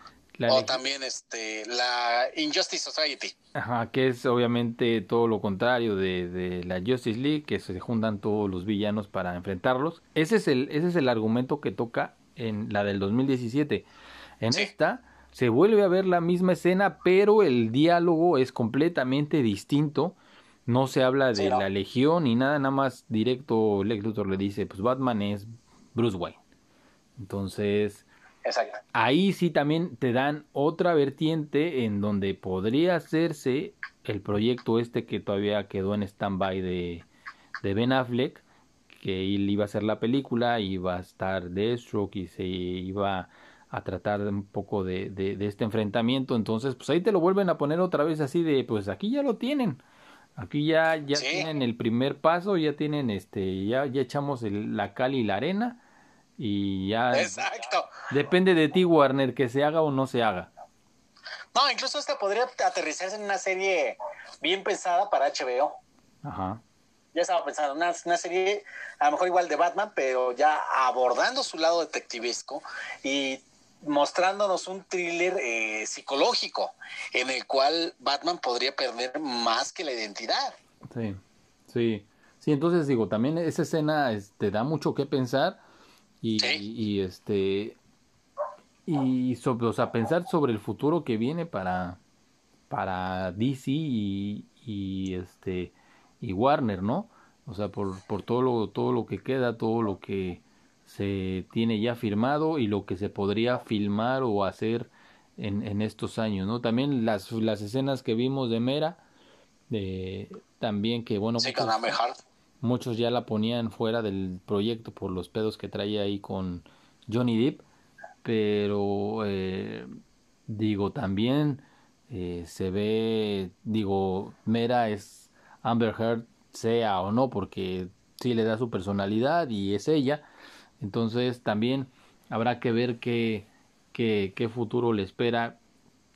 O también este la Injustice Society. Ajá, que es obviamente todo lo contrario de, de, la Justice League, que se juntan todos los villanos para enfrentarlos. Ese es el, ese es el argumento que toca en la del 2017. En esta se vuelve a ver la misma escena, pero el diálogo es completamente distinto. No se habla de la legión ni nada, nada más directo Lex Luthor le dice, pues Batman es Bruce Wayne. Entonces, ahí sí también te dan otra vertiente en donde podría hacerse el proyecto este que todavía quedó en stand-by de, de Ben Affleck, que él iba a hacer la película, iba a estar Deathstroke y se iba a tratar un poco de, de, este enfrentamiento. Entonces, pues ahí te lo vuelven a poner otra vez así de, pues aquí ya lo tienen. Aquí ya, ya tienen el primer paso, ya tienen este, ya, ya echamos la cal y la arena y ya. Exacto. Depende de ti, Warner, que se haga o no se haga. No, incluso esta podría aterrizarse en una serie bien pensada para HBO. Ajá. Ya estaba pensando, una, una serie a lo mejor igual de Batman, pero ya abordando su lado detectivesco y mostrándonos un thriller eh, psicológico en el cual Batman podría perder más que la identidad. Sí, sí. Sí, entonces digo, también esa escena te este, da mucho que pensar y, y, este y sobre, o sea, pensar sobre el futuro que viene para para DC y, y este y Warner, ¿no? O sea, por, por todo lo todo lo que queda, todo lo que se tiene ya firmado y lo que se podría filmar o hacer en, en estos años, ¿no? También las, las escenas que vimos de Mera, de, también que, bueno, muchos, muchos, ya la ponían fuera del proyecto por los pedos que traía ahí con Johnny Depp, pero eh, digo, también eh, se ve, digo, Mera es Amber Heard, sea o no, porque sí le da su personalidad y es ella, entonces también habrá que ver qué, qué, qué futuro le espera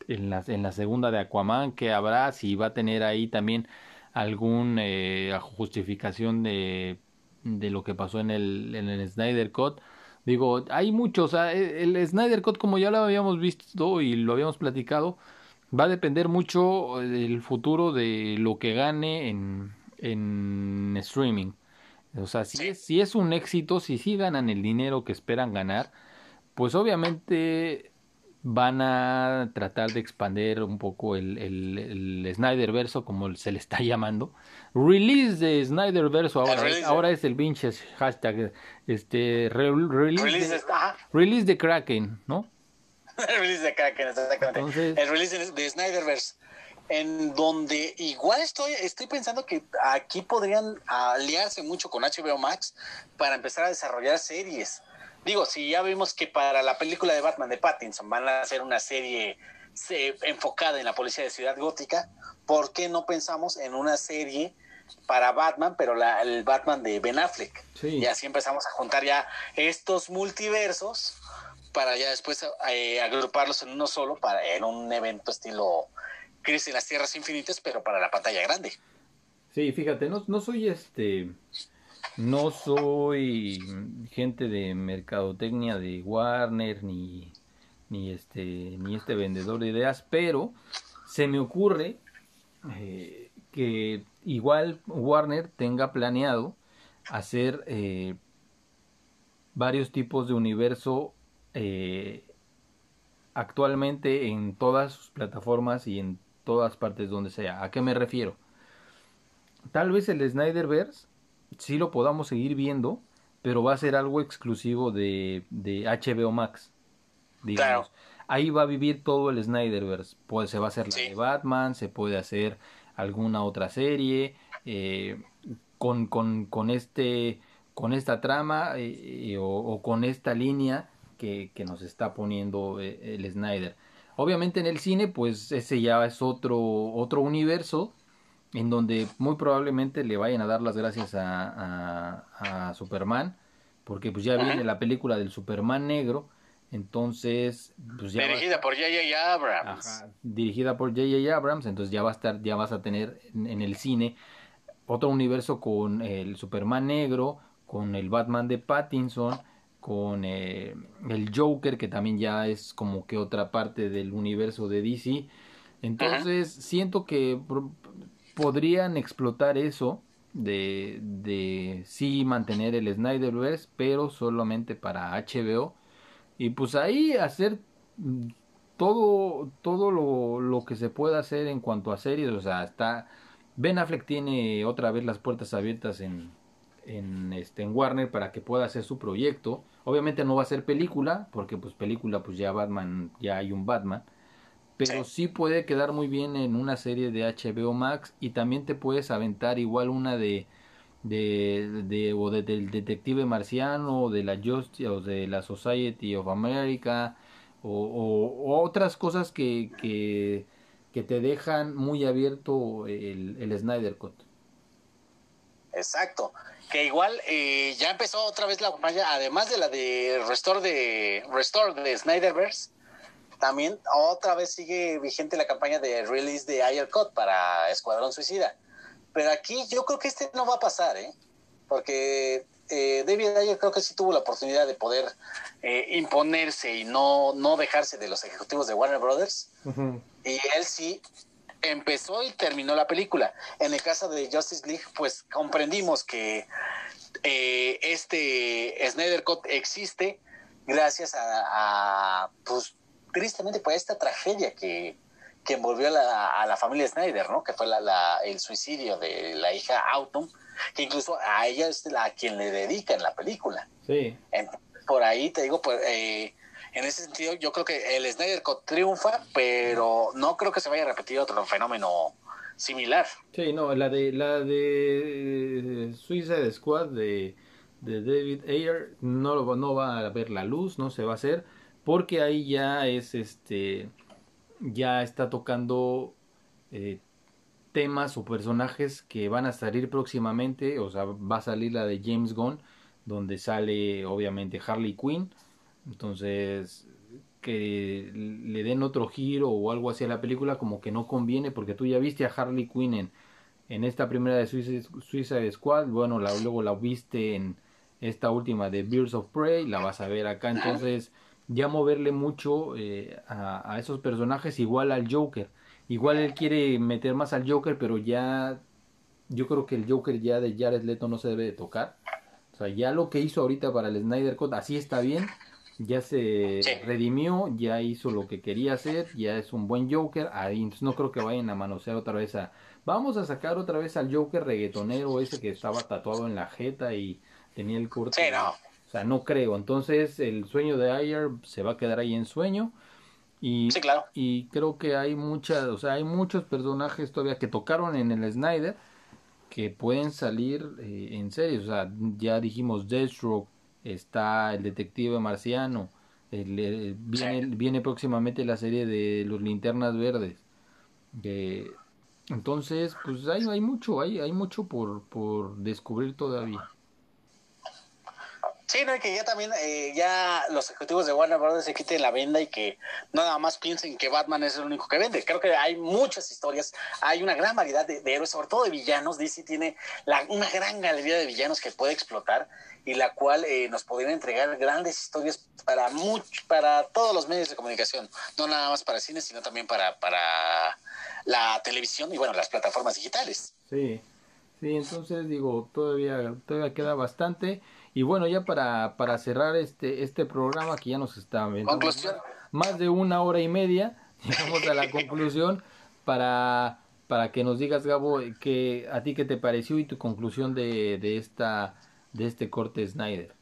en la, en la segunda de Aquaman, que habrá, si va a tener ahí también algún eh, justificación de, de lo que pasó en el, en el Snyder Cut. Digo, hay muchos, e, el Snyder Cut como ya lo habíamos visto y lo habíamos platicado, va a depender mucho del futuro de lo que gane en, en streaming. O sea, si, es, si es un éxito, si sí ganan el dinero que esperan ganar, pues obviamente van a tratar de expandir un poco el, el, Snyder verso, como se le está llamando. Release de Snyder verso, ahora, es, ahora es el pinche hashtag. Este, release, de, release de Kraken, ¿no? release de Kraken, exactamente. el release de Snyderverse en donde igual estoy, estoy pensando que aquí podrían aliarse mucho con HBO Max para empezar a desarrollar series. Digo, si ya vimos que para la película de Batman de Pattinson van a hacer una serie enfocada en la policía de Ciudad Gótica, ¿por qué no pensamos en una serie para Batman, pero la, el Batman de Ben Affleck? Y así empezamos a juntar ya estos multiversos para ya después eh, agruparlos en uno solo para en un evento estilo Crisis en las Tierras Infinitas, pero para la pantalla grande. Sí, fíjate, no, no soy este, no soy gente de mercadotecnia de Warner ni, ni este, ni este vendedor de ideas, pero se me ocurre eh, que igual Warner tenga planeado hacer eh, varios tipos de universo eh, actualmente en todas sus plataformas y en todas partes donde sea. ¿A qué me refiero? Tal vez el Snyderverse sí lo podamos seguir viendo, pero va a ser algo exclusivo de, de HBO Max. Digamos. ahí va a vivir todo el Snyderverse. Pues se va a hacer la de Batman, se puede hacer alguna otra serie eh, con, con, con, este, con esta trama eh, o, con esta línea que, que nos está poniendo eh, el Snyder. Obviamente en el cine, pues ese ya es otro, otro universo en donde muy probablemente le vayan a dar las gracias a, a, Superman, porque pues ya viene la película del Superman negro, entonces, pues ya dirigida por J.J. Abrams. dirigida por J.J. Abrams, entonces ya va a estar, ya vas a tener en, el cine otro universo con el Superman negro, con el Batman de Pattinson, con eh, el Joker, que también ya es como que otra parte del universo de DC. Entonces, siento que podrían explotar eso de, de sí mantener el Snyderverse, pero solamente para HBO y pues ahí hacer todo, todo lo, lo que se pueda hacer en cuanto a series, o sea, está... Ben Affleck tiene otra vez las puertas abiertas en, en, este, en Warner para que pueda hacer su proyecto. Obviamente no va a ser película, porque pues película pues ya Batman, ya hay un Batman. Pero sí puede quedar muy bien en una serie de HBO Max y también te puedes aventar igual una de de, de, o de, del detective marciano o de la Justice o de la Society of America o, otras cosas que, que, que, te dejan muy abierto el, el Snyder Cut. Exacto. Que igual eh, ya empezó otra vez la campaña, además de la de Restore de Restore de Snyderverse, también otra vez sigue vigente la campaña de release de Ayer Cut para Escuadrón Suicida pero aquí yo creo que este no va a pasar, ¿eh? Porque eh, David Ayer creo que sí tuvo la oportunidad de poder eh, imponerse y no, no dejarse de los ejecutivos de Warner Brothers. Y él sí empezó y terminó la película. En el caso de Justice League, pues comprendimos que eh, este Snyder Cut existe gracias a, pues tristemente, pues esta tragedia que, que envolvió a la, a la familia Snyder, ¿no? Que fue la, el suicidio de la hija Autumn, que incluso a ella es la a quien le dedica en la película. Sí. por ahí te digo, pues, eh, en ese sentido, yo creo que el Snyder triunfa, pero no creo que se vaya a repetir otro fenómeno similar. Sí, no, la de la de Suicide Squad de, de David Ayer no, no va a ver la luz, no se va a hacer, porque ahí ya es este ya está tocando eh, temas o personajes que van a salir próximamente, o sea, va a salir la de James Gunn, donde sale obviamente Harley Quinn, entonces que le den otro giro o algo así a la película como que no conviene porque tú ya viste a Harley Quinn en, en esta primera de Suicide, Squad, bueno, la, luego la viste en esta última de Birds of Prey, la vas a ver acá, entonces ya moverle mucho eh, a, esos personajes igual al Joker. Igual él quiere meter más al Joker, pero ya yo creo que el Joker ya de Jared Leto no se debe de tocar. O sea, ya lo que hizo ahorita para el Snyder Cut, así está bien. Ya se redimió, ya hizo lo que quería hacer, ya es un buen Joker. Ahí, entonces no creo que vayan a manosear otra vez a... Vamos a sacar otra vez al Joker reggaetonero ese que estaba tatuado en la jeta y tenía el corte. Sí, no sea, no creo. Entonces, el sueño de Ayer se va a quedar ahí en sueño. Y, sí, claro. y creo que hay muchas, o sea, hay muchos personajes todavía que tocaron en el Snyder que pueden salir eh, en series. O sea, ya dijimos Deathstroke, está el detective marciano, el, viene, viene próximamente la serie de los linternas verdes. entonces, pues hay, hay mucho, hay, hay mucho por, por descubrir todavía. Sí, no, y que ya también, eh, ya los ejecutivos de Warner Bros. se quiten la venda y que nada más piensen que Batman es el único que vende. Creo que hay muchas historias, hay una gran variedad de, héroes, sobre todo de villanos. DC tiene una gran galería de villanos que puede explotar y la cual eh, nos podría entregar grandes historias para mucho, para todos los medios de comunicación, no nada más para cine, sino también para, para la televisión y bueno, las plataformas digitales. Sí, sí, entonces digo, todavía, todavía queda bastante. Y bueno, ya para, para cerrar este, este programa que ya nos está conclusión. más de una hora y media, llegamos a la conclusión para, para que nos digas, Gabo, que a ti qué te pareció y tu conclusión de, de, esta, de este corte Snyder.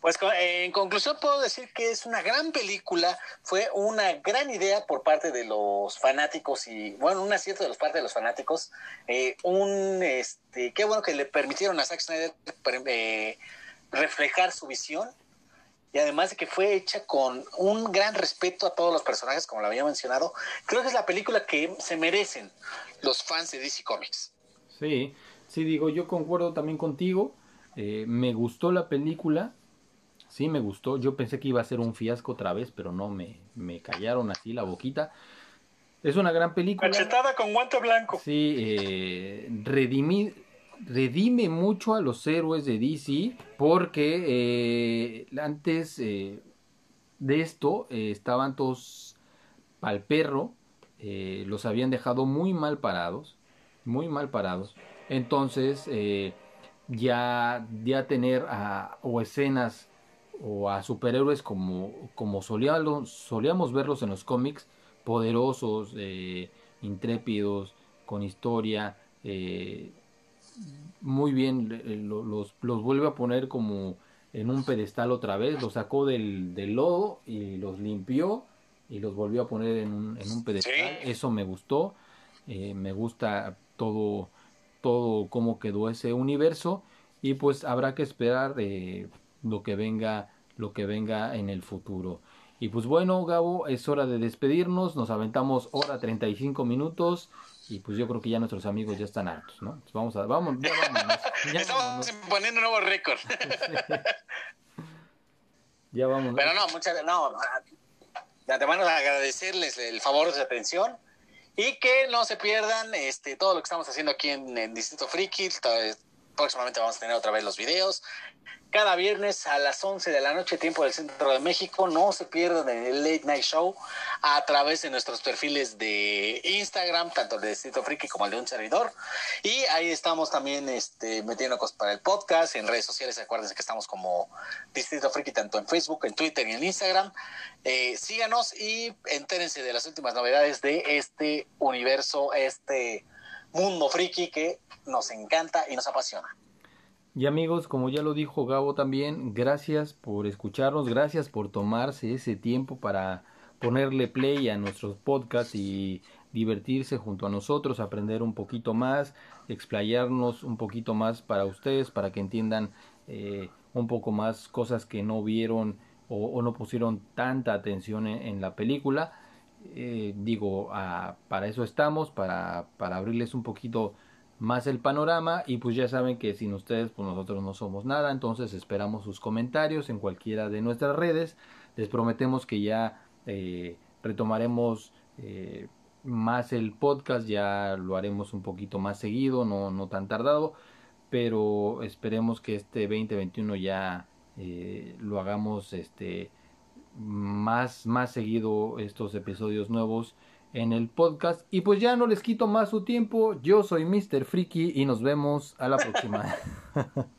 Pues en conclusión puedo decir que es una gran película, fue una gran idea por parte de los fanáticos y bueno, un acierto de los parte de los fanáticos, eh, un este, qué bueno que le permitieron a Zack Snyder eh, reflejar su visión y además de que fue hecha con un gran respeto a todos los personajes, como lo había mencionado, creo que es la película que se merecen los fans de DC Comics. Sí, sí, digo, yo concuerdo también contigo. Eh, me gustó la película, sí me gustó. Yo pensé que iba a ser un fiasco otra vez, pero no, me, me callaron así la boquita. Es una gran película. Cachetada con guante blanco. Sí, eh, redime mucho a los héroes de DC porque eh, antes eh, de esto eh, estaban todos al perro, los habían dejado muy mal parados, muy mal parados. Entonces ya, ya tener a, o escenas o a superhéroes como, como solíamos, solíamos verlos en los cómics, poderosos, intrépidos, con historia, muy bien, los, los vuelve a poner como en un pedestal otra vez, los sacó del, del lodo y los limpió y los volvió a poner en un, en un pedestal. Eso me gustó, eh, me gusta todo, todo cómo quedó ese universo y pues habrá que esperar eh, lo que venga, lo que venga en el futuro. Y pues bueno, Gabo, es hora de despedirnos, nos aventamos hora 35 minutos y pues yo creo que ya nuestros amigos ya están hartos, ¿no? vamos a, vamos, ya vámonos. Estamos poniendo un nuevo récord. ya vamos. Pero no, muchas no, de antemano agradecerles el favor de su atención y que no se pierdan este todo lo que estamos haciendo aquí en, en Distrito Friki. Próximamente vamos a tener otra vez los videos cada viernes a las 11 de la noche, tiempo del centro de México. No se pierdan el Late Night Show a través de nuestros perfiles de Instagram, tanto el de Distrito Friki como el de un servidor. Y ahí estamos también este, metiéndonos para el podcast. En redes sociales, acuérdense que estamos como Distrito Friki, tanto en Facebook, en Twitter y en Instagram. Eh, síganos y entérense de las últimas novedades de este universo, este mundo friki que nos encanta y nos apasiona. Y amigos, como ya lo dijo Gabo también, gracias por escucharnos, gracias por tomarse ese tiempo para ponerle play a nuestros podcasts y divertirse junto a nosotros, aprender un poquito más, explayarnos un poquito más para ustedes, para que entiendan eh, un poco más cosas que no vieron o, no pusieron tanta atención en, la película. Eh, digo, para eso estamos, para, para abrirles un poquito más el panorama y pues ya saben que sin ustedes pues nosotros no somos nada entonces esperamos sus comentarios en cualquiera de nuestras redes. Les prometemos que ya eh, retomaremos eh, más el podcast ya lo haremos un poquito más seguido no, no tan tardado pero esperemos que este 2021 ya lo hagamos este más más seguido estos episodios nuevos en el podcast. Y pues ya no les quito más su tiempo. Yo soy Mr. Freaky y nos vemos a la próxima.